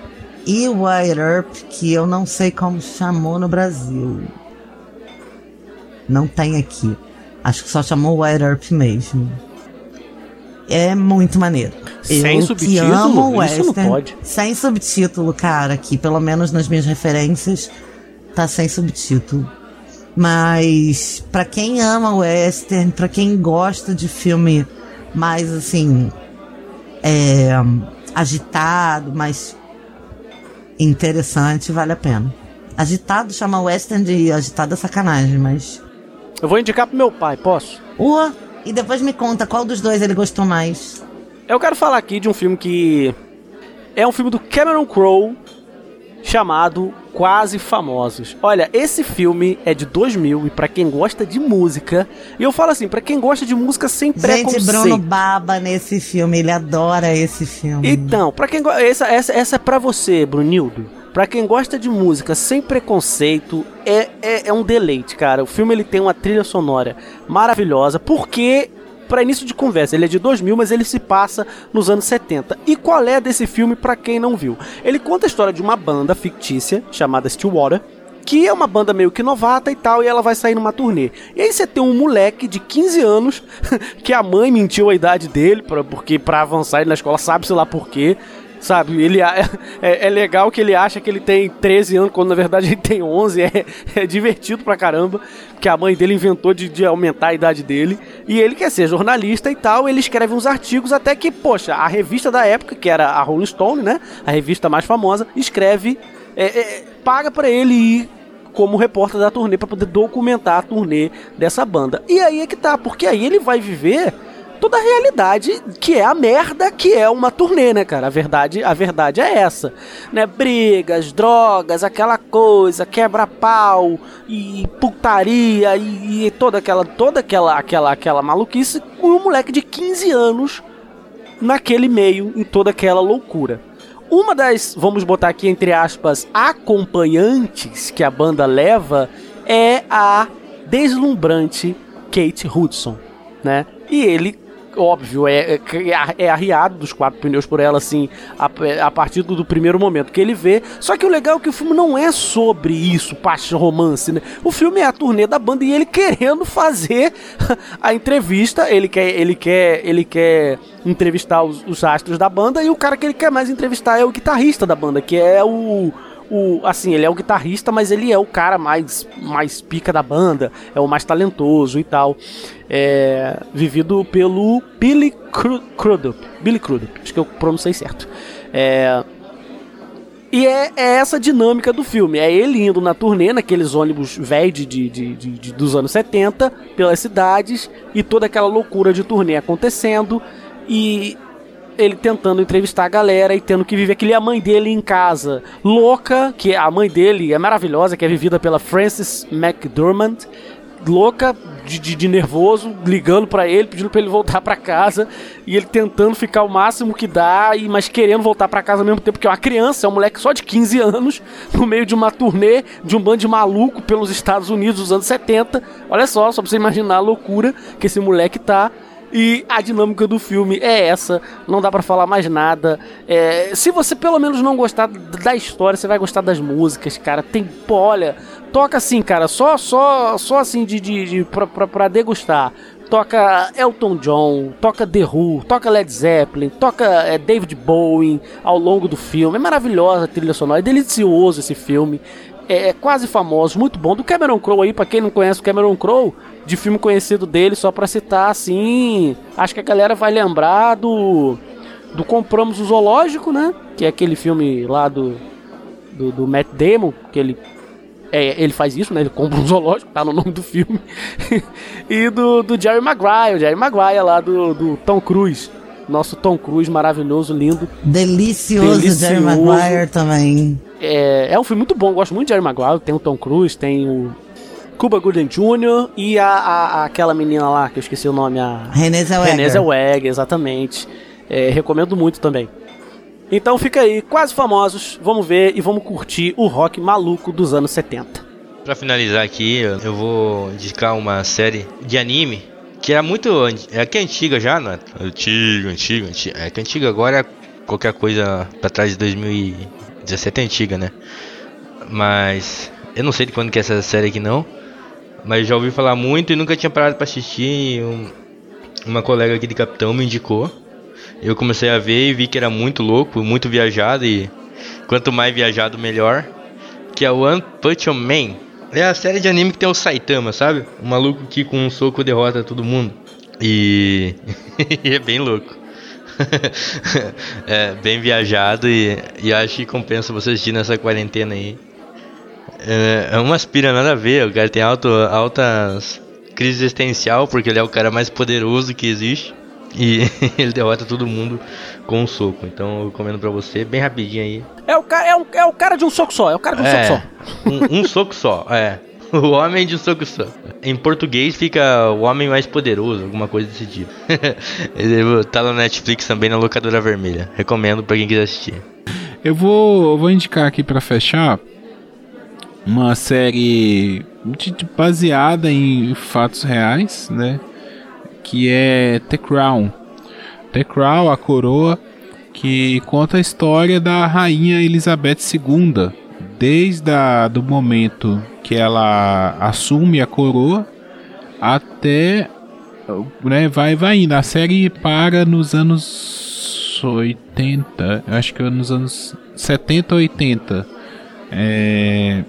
E Wire Earp, que eu não sei como chamou no Brasil. Não tem aqui. Acho que só chamou Wire Earp mesmo. É muito maneiro. Sem eu subtítulo? Que amo Isso não western, pode. Sem subtítulo, cara, aqui, pelo menos nas minhas referências, tá sem subtítulo. Mas para quem ama western, para quem gosta de filme mais assim é, agitado, mais interessante, vale a pena. Agitado chama western de agitado é sacanagem, mas Eu vou indicar pro meu pai, posso? Ua, e depois me conta qual dos dois ele gostou mais. Eu quero falar aqui de um filme que é um filme do Cameron Crowe chamado Quase Famosos. Olha, esse filme é de 2000 e pra quem gosta de música, e eu falo assim, pra quem gosta de música sem Gente, preconceito. Bruno baba nesse filme, ele adora esse filme. Então, pra quem essa, essa, essa é pra você, Brunildo. Pra quem gosta de música sem preconceito, é, é, é um deleite, cara. O filme ele tem uma trilha sonora maravilhosa, porque, pra início de conversa, ele é de 2000, mas ele se passa nos anos 70. E qual é desse filme pra quem não viu? Ele conta a história de uma banda fictícia chamada Stillwater, que é uma banda meio que novata e tal, e ela vai sair numa turnê. E aí você tem um moleque de 15 anos, (laughs) que a mãe mentiu a idade dele, pra, porque pra avançar ele na escola, sabe-se lá por quê. Sabe, ele (laughs) é, é legal que ele acha que ele tem 13 anos, quando na verdade ele tem 11. (laughs) É, é divertido pra caramba, que a mãe dele inventou de, de aumentar a idade dele. E ele quer ser jornalista e tal. Ele escreve uns artigos até que, poxa, a revista da época, que era a Rolling Stone, né? A revista mais famosa, escreve, é, é, paga pra ele ir como repórter da turnê pra poder documentar a turnê dessa banda. E aí é que tá, porque aí ele vai viver toda a realidade que é a merda que é uma turnê, né, cara? A verdade, a verdade é essa, né? Brigas, drogas, aquela coisa, quebra-pau e putaria e, e toda aquela toda aquela aquela aquela maluquice com um moleque de 15 anos naquele meio, em toda aquela loucura. Uma das, vamos botar aqui entre aspas, acompanhantes que a banda leva é a deslumbrante Kate Hudson, né? E ele, óbvio, é, é, é arriado dos quatro pneus por ela, assim, a, a partir do, do primeiro momento que ele vê. Só que o legal é que o filme não é sobre isso, paixão, romance, né? O filme é a turnê da banda e ele querendo fazer (laughs) a entrevista, ele quer, ele quer, ele quer entrevistar os, os astros da banda e o cara que ele quer mais entrevistar é o guitarrista da banda, que é o o, assim, ele é o guitarrista, mas ele é o cara mais, mais pica da banda, é o mais talentoso e tal. É, vivido pelo Billy Cru- Crudup. Billy Crudup, acho que eu pronunciei certo. É, e é, é essa dinâmica do filme. É ele indo na turnê, naqueles ônibus velhos de, de- de- de- dos anos 70, pelas cidades, e toda aquela loucura de turnê acontecendo. E ele tentando entrevistar a galera e tendo que viver aquilo. E a mãe dele em casa, louca, que a mãe dele é maravilhosa, que é vivida pela Frances McDormand. louca de, de, de nervoso, ligando pra ele, pedindo pra ele voltar pra casa. E ele tentando ficar o máximo que dá, e, mas querendo voltar pra casa ao mesmo tempo, porque é uma criança, é um moleque só de 15 anos, (laughs) no meio de uma turnê de um bando de maluco pelos Estados Unidos dos anos 70. Olha só, só pra você imaginar a loucura que esse moleque tá. E a dinâmica do filme é essa, não dá pra falar mais nada. É, se você pelo menos não gostar da história, você vai gostar das músicas, cara. Tem, pô, olha, toca assim, cara, só só só assim de, de, de pra, degustar. Toca Elton John, toca The Who, toca Led Zeppelin, toca é, David Bowie ao longo do filme. É maravilhosa a trilha sonora, é delicioso esse filme. É, é quase famoso, muito bom. Do Cameron Crowe aí, pra quem não conhece o Cameron Crowe, de filme conhecido dele, só pra citar assim. Acho que a galera vai lembrar do. Do Compramos o Zoológico, né? Que é aquele filme lá do. Do, do Matt Damon, que ele. É, ele faz isso, né? Ele compra um zoológico, tá no nome do filme. (laughs) e do, do Jerry Maguire, o Jerry Maguire lá do, do Tom Cruise. Nosso Tom Cruise maravilhoso, lindo. Delicioso, Delicioso. Jerry Maguire também. É, é um filme muito bom, gosto muito de Jerry Maguire. Tem o Tom Cruise, tem o Cuba Gooding Jr. e a, a- aquela menina lá, que eu esqueci o nome, a Renée Zellweger. Renée Zellweger, exatamente. É, recomendo muito também. Então fica aí, quase famosos, vamos ver e vamos curtir o rock maluco dos anos 70. Pra finalizar aqui, eu eu vou indicar uma série de anime que era muito. É que é antiga já, não é? Antiga, antiga, antiga. É que antiga agora é qualquer coisa pra trás de 2017 é antiga, né? Mas. Eu não sei de quando que é essa série aqui não. Mas já ouvi falar muito e nunca tinha parado pra assistir. um- uma colega aqui de Capitão me indicou. Eu comecei a ver e vi que era muito louco, muito viajado e quanto mais viajado melhor. Que é o One Punch Man. É a série de anime que tem o Saitama, sabe? Um maluco que com um soco derrota todo mundo. E (laughs) é bem louco. (laughs) é bem viajado e, e acho que compensa você assistir nessa quarentena aí. É, é uma aspira nada a ver, o cara tem alto, altas crise existencial porque ele é o cara mais poderoso que existe e (laughs) ele derrota todo mundo com um soco. Então eu recomendo pra você, bem rapidinho aí. É o, ca é, um, é o cara de um soco só, é o cara de um É, soco só. um, um soco só, é. (laughs) O homem de um soco só. Em português fica o homem mais poderoso, alguma coisa desse tipo. (laughs) Ele tá no Netflix também na locadora vermelha. Recomendo pra quem quiser assistir. Eu vou, eu vou indicar aqui pra fechar uma série baseada em fatos reais, né? Que é The Crown. The Crown, a coroa, que conta a história da rainha Elizabeth II, desde a, do momento que ela assume a coroa até né, vai vai indo. A série para nos anos 80, eu acho que é nos anos 70 80. É,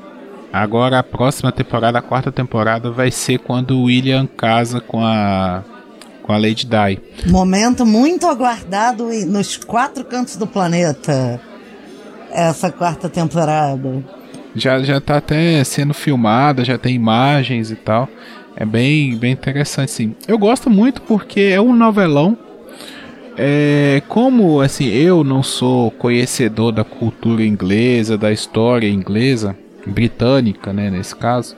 agora a próxima temporada, a quarta temporada vai ser quando o William casa com a com a Lady Di. Momento muito aguardado nos quatro cantos do planeta. Essa quarta temporada. Já já tá até sendo filmada, já tem imagens e tal. É bem bem interessante sim. Eu gosto muito porque é um novelão É, como assim, eu não sou conhecedor da cultura inglesa, da história inglesa, britânica, né, nesse caso.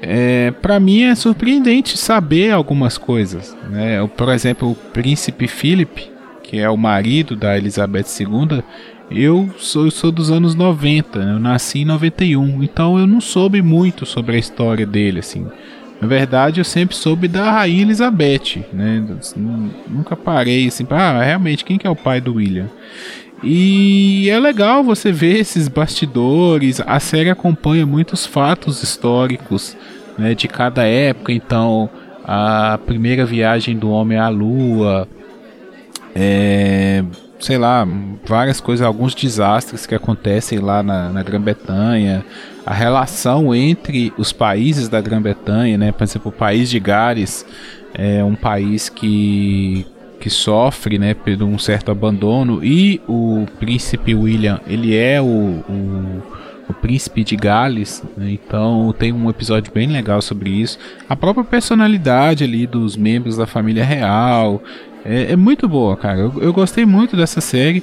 É, para mim é surpreendente saber algumas coisas, né? Por exemplo, o príncipe Philip, que é o marido da Elizabeth II, eu sou, eu sou dos anos 90, né? eu nasci em 91, então eu não soube muito sobre a história dele, assim. Na verdade, eu sempre soube da Rainha Elizabeth, né? Nunca parei assim, ah, realmente, quem que é o pai do William? E é legal você ver esses bastidores. A série acompanha muitos fatos históricos né, de cada época. Então, a primeira viagem do homem à Lua, é, sei lá, várias coisas, alguns desastres que acontecem lá na, na Grã-Bretanha, a relação entre os países da Grã-Bretanha, né? Por exemplo, o país de Gales é um país que que sofre, né, por um certo abandono e o príncipe William, ele é o, o, o príncipe de Gales, né, então tem um episódio bem legal sobre isso. A própria personalidade ali dos membros da família real é, é muito boa, cara. Eu, eu gostei muito dessa série.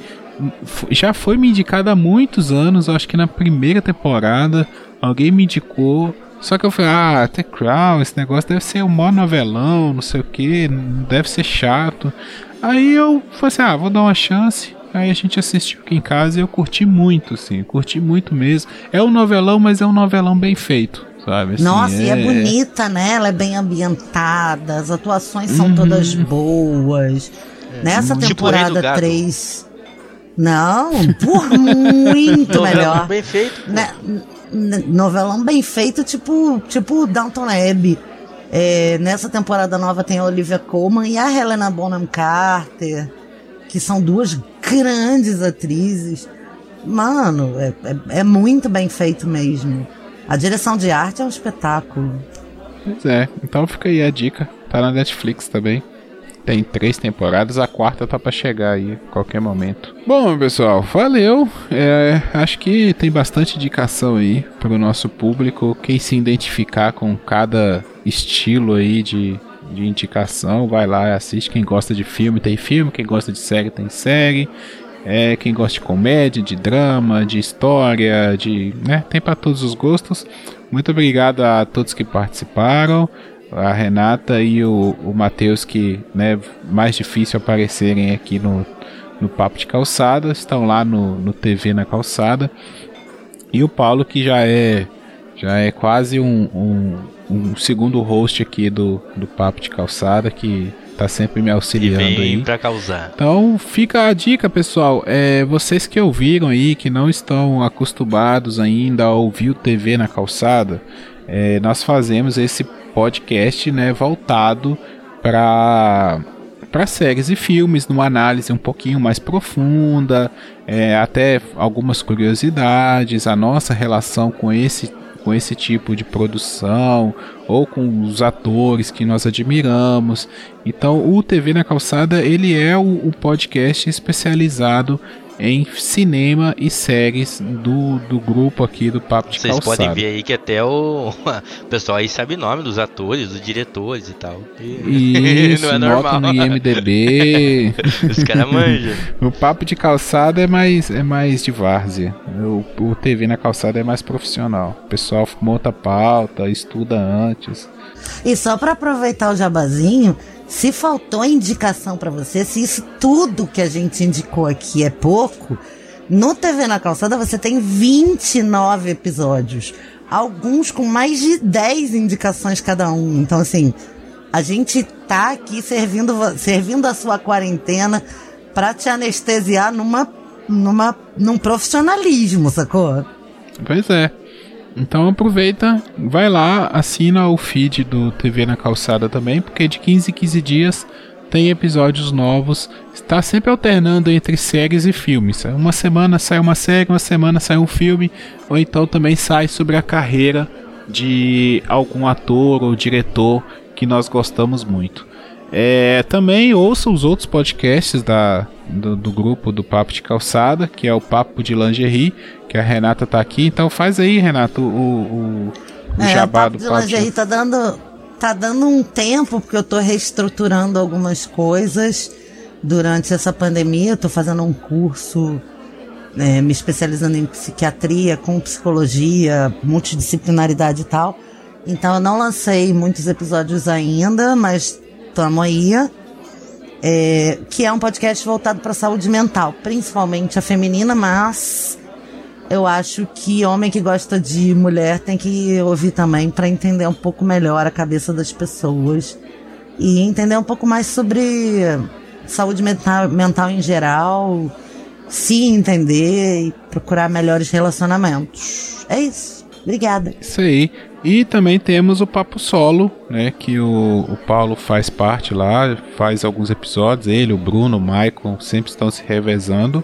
Já foi me indicada há muitos anos, acho que na primeira temporada alguém me indicou Só que eu falei, ah, The Crown, esse negócio deve ser um mó novelão, não sei o que, deve ser chato. Aí eu falei assim, ah, vou dar uma chance. Aí a gente assistiu aqui em casa e eu curti muito, assim, curti muito mesmo. É um novelão, mas é um novelão bem feito, sabe? Assim, Nossa, é... e é bonita, né? Ela é bem ambientada, as atuações são uhum. todas boas. É. Nessa tipo temporada 3. Não, por (laughs) muito melhor. bem feito. Né, novelão bem feito, tipo, tipo Downton Abbey. É, nessa temporada nova tem a Olivia Colman e a Helena Bonham Carter, que são duas grandes atrizes. Mano, é, é, é muito bem feito mesmo. A direção de arte é um espetáculo. Pois é, então fica aí a dica. Tá na Netflix também. Tem três temporadas, a quarta tá para chegar aí a qualquer momento. Bom, pessoal, valeu. É, acho que tem bastante indicação aí para o nosso público. Quem se identificar com cada estilo aí de, de indicação, vai lá e assiste. Quem gosta de filme tem filme, quem gosta de série tem série. É, quem gosta de comédia, de drama, de história, de, né, tem para todos os gostos. Muito obrigado a todos que participaram a Renata e o, o Matheus, que né, mais difícil aparecerem aqui no, no Papo de Calçada, estão lá no, no TV na Calçada. E o Paulo, que já é já é quase um, um, um segundo host aqui do, do Papo de Calçada, que tá sempre me auxiliando e aí. Pra causar. Então fica a dica, pessoal. É, vocês que ouviram aí, que não estão acostumados ainda a ouvir o TV na calçada, é, nós fazemos esse podcast né, voltado para para séries e filmes, numa análise um pouquinho mais profunda, é, até algumas curiosidades, a nossa relação com esse com esse tipo de produção ou com os atores que nós admiramos. Então, o TV na Calçada ele é o, o podcast especializado em cinema e séries do, do grupo aqui do Papo de Vocês Calçada. podem ver aí que até o, (laughs) o pessoal aí sabe o nome dos atores, dos diretores e tal. (laughs) Isso, não é normal. no IMDB. (laughs) Os caras manjam. o Papo de Calçada é mais, é mais de várzea. O, o TV na Calçada é mais profissional. O pessoal monta pauta, estuda antes. E só para aproveitar o jabazinho, se faltou indicação para você, se isso tudo que a gente indicou aqui é pouco, no TV na Calçada você tem 29 episódios. Alguns com mais de 10 indicações cada um. Então, assim, a gente tá aqui servindo, servindo a sua quarentena para te anestesiar numa, numa, num profissionalismo, sacou? Pois é. Então aproveita, vai lá, assina o feed do TV na Calçada também, porque de 15 em 15 dias tem episódios novos. Está sempre alternando entre séries e filmes. Uma semana sai uma série, uma semana sai um filme, ou então também sai sobre a carreira de algum ator ou diretor que nós gostamos muito. É, também ouça os outros podcasts da, do, do, grupo do Papo de Calçada, que é o Papo de Lingerie, que a Renata tá aqui. Então faz aí, Renato, o, o, o é, jabá o Papo do de Papo Lingerie de... tá dando, tá dando um tempo, porque eu tô reestruturando algumas coisas durante essa pandemia. Eu tô fazendo um curso é, me especializando em psiquiatria, com psicologia, multidisciplinaridade e tal. Então eu não lancei muitos episódios ainda, mas Tamo aí. É, que é um podcast voltado para saúde mental, principalmente a feminina, mas eu acho que homem que gosta de mulher tem que ouvir também para entender um pouco melhor a cabeça das pessoas e entender um pouco mais sobre saúde mental, mental em geral, se entender e procurar melhores relacionamentos. É isso. Obrigada. Isso aí. E também temos o Papo Solo, né? Que o, o Paulo faz parte lá, faz alguns episódios. Ele, o Bruno, o Michael sempre estão se revezando.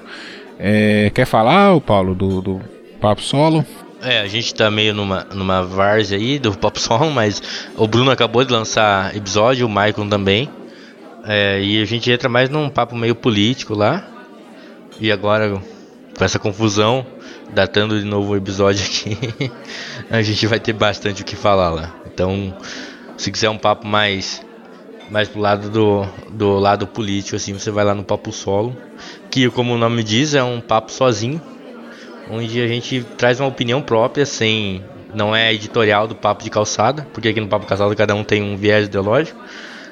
É, quer falar, o Paulo, do, do Papo Solo? É, a gente tá meio numa, numa várzea aí do (laughs) Papo Solo, mas o Bruno acabou de lançar episódio, o Michael também. É, e a gente entra mais num papo meio político lá. E agora, com essa confusão, datando de novo o episódio aqui, (laughs) a gente vai ter bastante o que falar lá. Então, se quiser um papo mais mais pro lado do, do lado político, assim, você vai lá no Papo Solo, que como o nome diz, é um papo sozinho, onde a gente traz uma opinião própria, sem não é editorial do Papo de Calçada, porque aqui no Papo Calçada cada um tem um viés ideológico.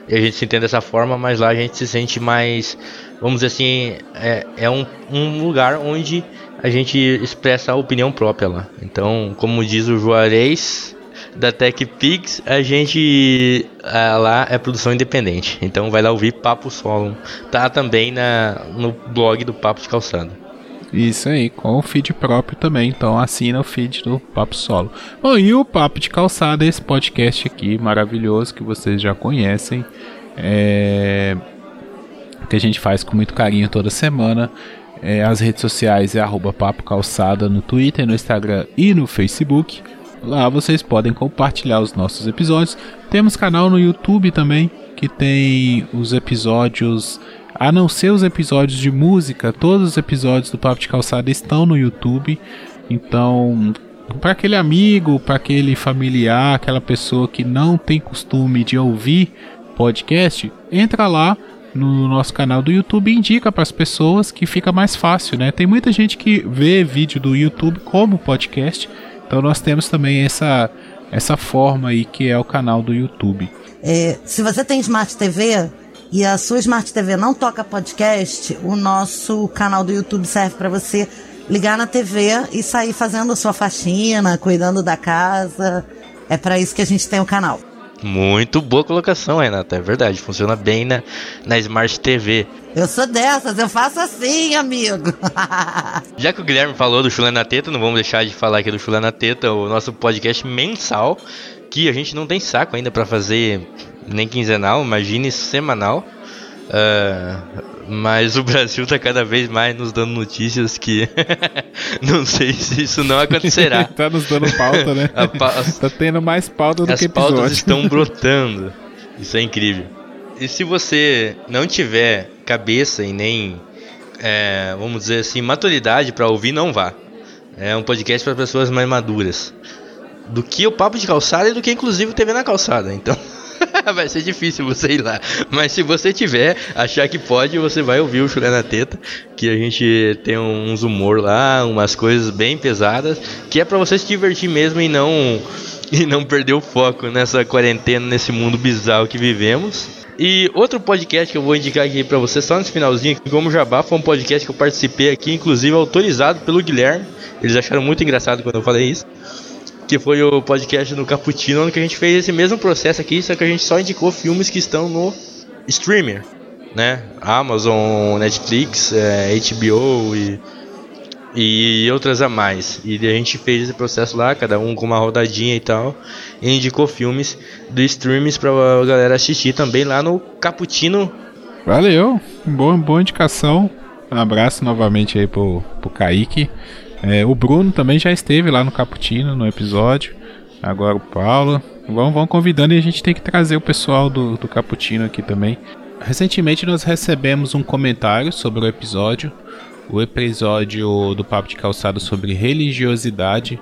E a gente se entende dessa forma, mas lá a gente se sente mais, vamos dizer assim, é, é um, um lugar onde a gente expressa a opinião própria lá. Então, como diz o Juarez da TechPix, a gente a, lá é produção independente. Então vai lá ouvir Papo Solo. Tá também na, no blog do Papo de Calçada. Isso aí, com o feed próprio também. Então assina o feed do Papo Solo. Bom, e o Papo de Calçada, esse podcast aqui maravilhoso que vocês já conhecem. É... Que a gente faz com muito carinho toda semana. É, as redes sociais é arroba Papo Calçada no Twitter, no Instagram e no Facebook. Lá vocês podem compartilhar os nossos episódios. Temos canal no YouTube também, que tem os episódios, a não ser os episódios de música, todos os episódios do Papo de Calçada estão no YouTube. Então, para aquele amigo, para aquele familiar, aquela pessoa que não tem costume de ouvir podcast, entra lá no nosso canal do YouTube indica para as pessoas que fica mais fácil, né? Tem muita gente que vê vídeo do YouTube como podcast, então nós temos também essa essa forma aí que é o canal do YouTube. É, se você tem Smart TV e a sua Smart TV não toca podcast, o nosso canal do YouTube serve para você ligar na TV e sair fazendo sua faxina, cuidando da casa. É para isso que a gente tem o canal. Muito boa colocação, Renata. É verdade. Funciona bem na, na Smart TV. Eu sou dessas, eu faço assim, amigo. (laughs) Já que o Guilherme falou do Chulé na Teta, não vamos deixar de falar aqui do Chulé na Teta, o nosso podcast mensal, que a gente não tem saco ainda para fazer nem quinzenal, imagine semanal. Uh, mas o Brasil tá cada vez mais nos dando notícias que (laughs) não sei se isso não acontecerá. (laughs) tá nos dando pauta, né? Pa tá tendo mais pauta do As que episódio. As pautas estão (laughs) brotando. Isso é incrível. E se você não tiver cabeça e nem, é, vamos dizer assim, maturidade para ouvir, não vá. É um podcast para pessoas mais maduras. Do que o Papo de Calçada e do que inclusive o TV na Calçada. Então... (laughs) vai ser difícil você ir lá. Mas se você tiver, achar que pode, você vai ouvir o Chulé na Teta. Que a gente tem uns humor lá, umas coisas bem pesadas. Que é para você se divertir mesmo e não, e não perder o foco nessa quarentena, nesse mundo bizarro que vivemos. E outro podcast que eu vou indicar aqui para você, só nesse finalzinho, como Jabá, foi um podcast que eu participei aqui, inclusive autorizado pelo Guilherme. Eles acharam muito engraçado quando eu falei isso que foi o podcast no Cappuccino, onde a gente fez esse mesmo processo aqui, só que a gente só indicou filmes que estão no streamer, né? Amazon, Netflix, é, HBO e, e outras a mais. E a gente fez esse processo lá, cada um com uma rodadinha e tal, e indicou filmes do streams pra galera assistir também lá no Cappuccino. Valeu, boa, boa indicação. Um abraço novamente aí pro, pro Kaique. É, o Bruno também já esteve lá no Caputino no episódio. Agora o Paulo. Vão, vão convidando e a gente tem que trazer o pessoal do, do Caputino aqui também. Recentemente nós recebemos um comentário sobre o episódio. O episódio do Papo de Calçado sobre religiosidade,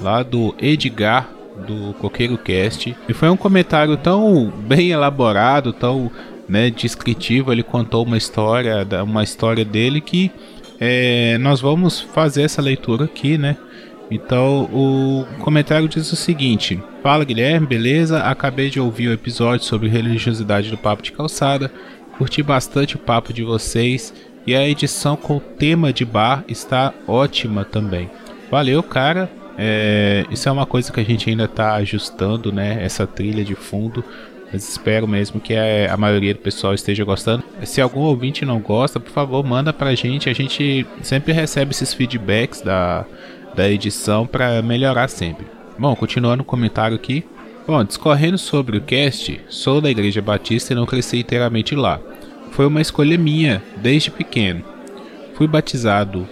lá do Edgar, do Coqueiro Cast. E foi um comentário tão bem elaborado, tão né, descritivo. Ele contou uma história, uma história dele que é, nós vamos fazer essa leitura aqui, né? Então o comentário diz o seguinte: Fala Guilherme, beleza? Acabei de ouvir o episódio sobre religiosidade do Papo de Calçada. Curti bastante o papo de vocês e a edição com o tema de bar está ótima também. Valeu, cara. É, isso é uma coisa que a gente ainda está ajustando, né? Essa trilha de fundo. Mas espero mesmo que a, a, maioria do pessoal esteja gostando. Se algum ouvinte não gosta, por favor, manda pra gente. A gente sempre recebe esses feedbacks da, da edição para melhorar sempre. Bom, continuando o comentário aqui. Bom, discorrendo sobre o cast, sou da Igreja Batista e não cresci inteiramente lá. Foi uma escolha minha desde pequeno. Fui batizado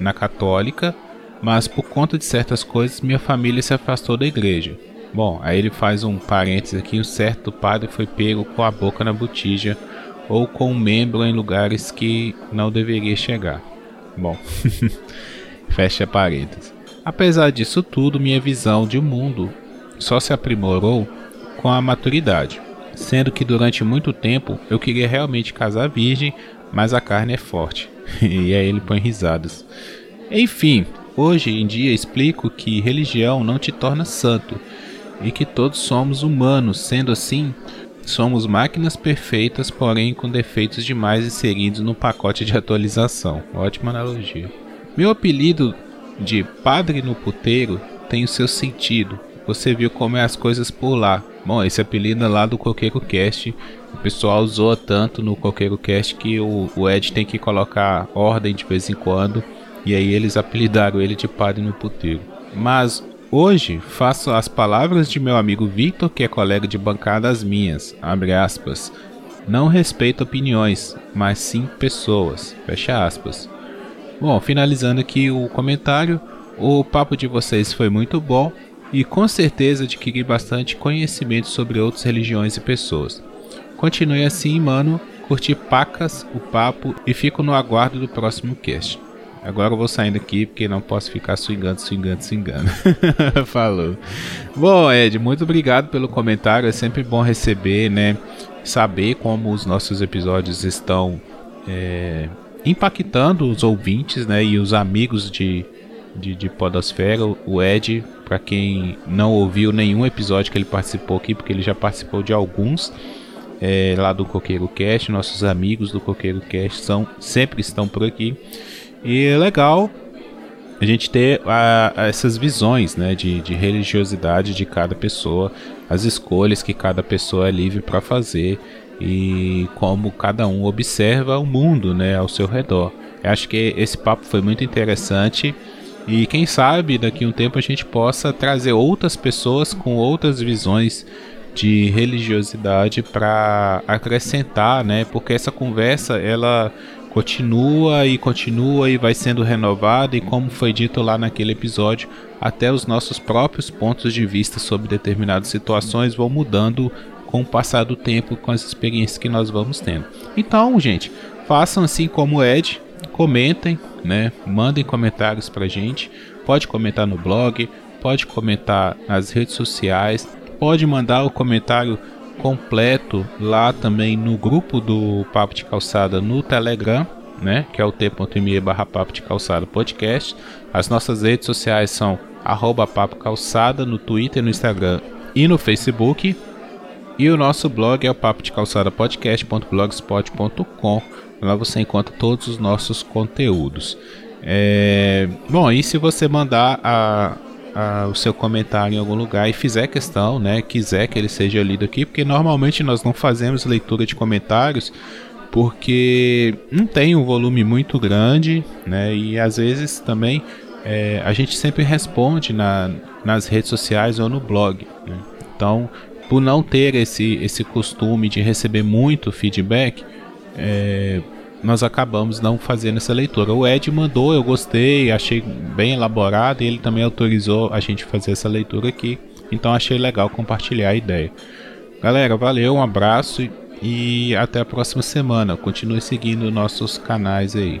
na católica, mas por conta de certas coisas minha família se afastou da igreja. Bom, aí ele faz um parênteses aqui: um certo padre foi pego com a boca na botija ou com um membro em lugares que não deveria chegar. Bom, (laughs) fecha parênteses. Apesar disso tudo, minha visão de mundo só se aprimorou com a maturidade, sendo que durante muito tempo eu queria realmente casar virgem, mas a carne é forte. (laughs) e aí ele põe risadas. Enfim, Hoje em dia explico que religião não te torna santo e que todos somos humanos, sendo assim, somos máquinas perfeitas, porém com defeitos demais inseridos no pacote de atualização. Ótima analogia. Meu apelido de Padre no Puteiro tem o seu sentido. Você viu como é as coisas por lá. Bom, esse apelido é lá do Coqueiro Cast. O pessoal usou tanto no Coqueiro Cast que o, o Ed tem que colocar ordem de vez em quando. E aí eles apelidaram ele de Padre no Puteiro. Mas hoje faço as palavras de meu amigo Victor, que é colega de bancada, as minhas. Abre aspas. Não respeito opiniões, mas sim pessoas. Fecha aspas. Bom, finalizando aqui o comentário, o papo de vocês foi muito bom e com certeza adquiri bastante conhecimento sobre outras religiões e pessoas. Continue assim, mano. Curti pacas o papo e fico no aguardo do próximo cast. Agora eu vou saindo aqui porque não posso ficar swingando, swingando, swingando. (laughs) Falou. Bom, Ed, muito obrigado pelo comentário. É sempre bom receber, né? Saber como os nossos episódios estão é, impactando os ouvintes, né? E os amigos de, de, de Podosfera. O Ed, para quem não ouviu nenhum episódio que ele participou aqui, porque ele já participou de alguns. É, lá do Coqueiro Cast, nossos amigos do Coqueiro Cast são, sempre estão por aqui. E é legal a gente ter a, a essas visões né, de, de, religiosidade de cada pessoa, as escolhas que cada pessoa é livre para fazer e como cada um observa o mundo né, ao seu redor. Eu acho que esse papo foi muito interessante e quem sabe daqui a um tempo a gente possa trazer outras pessoas com outras visões de religiosidade para acrescentar, né? Porque essa conversa ela continua e continua e vai sendo renovada e como foi dito lá naquele episódio, até os nossos próprios pontos de vista sobre determinadas situações vão mudando com o passar do tempo, com as experiências que nós vamos tendo. Então, gente, façam assim como o Ed, comentem, né? Mandem comentários pra gente. Pode comentar no blog, pode comentar nas redes sociais, pode mandar o comentário completo lá também no grupo do Papo de Calçada no Telegram, né? Que é o t.me barra Papo de Calçada Podcast. As nossas redes sociais são arroba Papo Calçada no Twitter, no Instagram e no Facebook. E o nosso blog é o papo de calçada podcast.blogspot.com. Lá você encontra todos os nossos conteúdos. É... Bom, e se você mandar a, o seu comentário em algum lugar e fizer questão, né, quiser que ele seja lido aqui, porque normalmente nós não fazemos leitura de comentários porque não tem um volume muito grande, né, e às vezes também é, a gente sempre responde na, nas redes sociais ou no blog. Né? Então, por não ter esse, esse costume de receber muito feedback, é, nós acabamos não fazendo essa leitura. O Ed mandou, eu gostei, achei bem elaborado e ele também autorizou a gente fazer essa leitura aqui. Então achei legal compartilhar a ideia. Galera, valeu, um abraço e até a próxima semana. Continue seguindo nossos canais aí.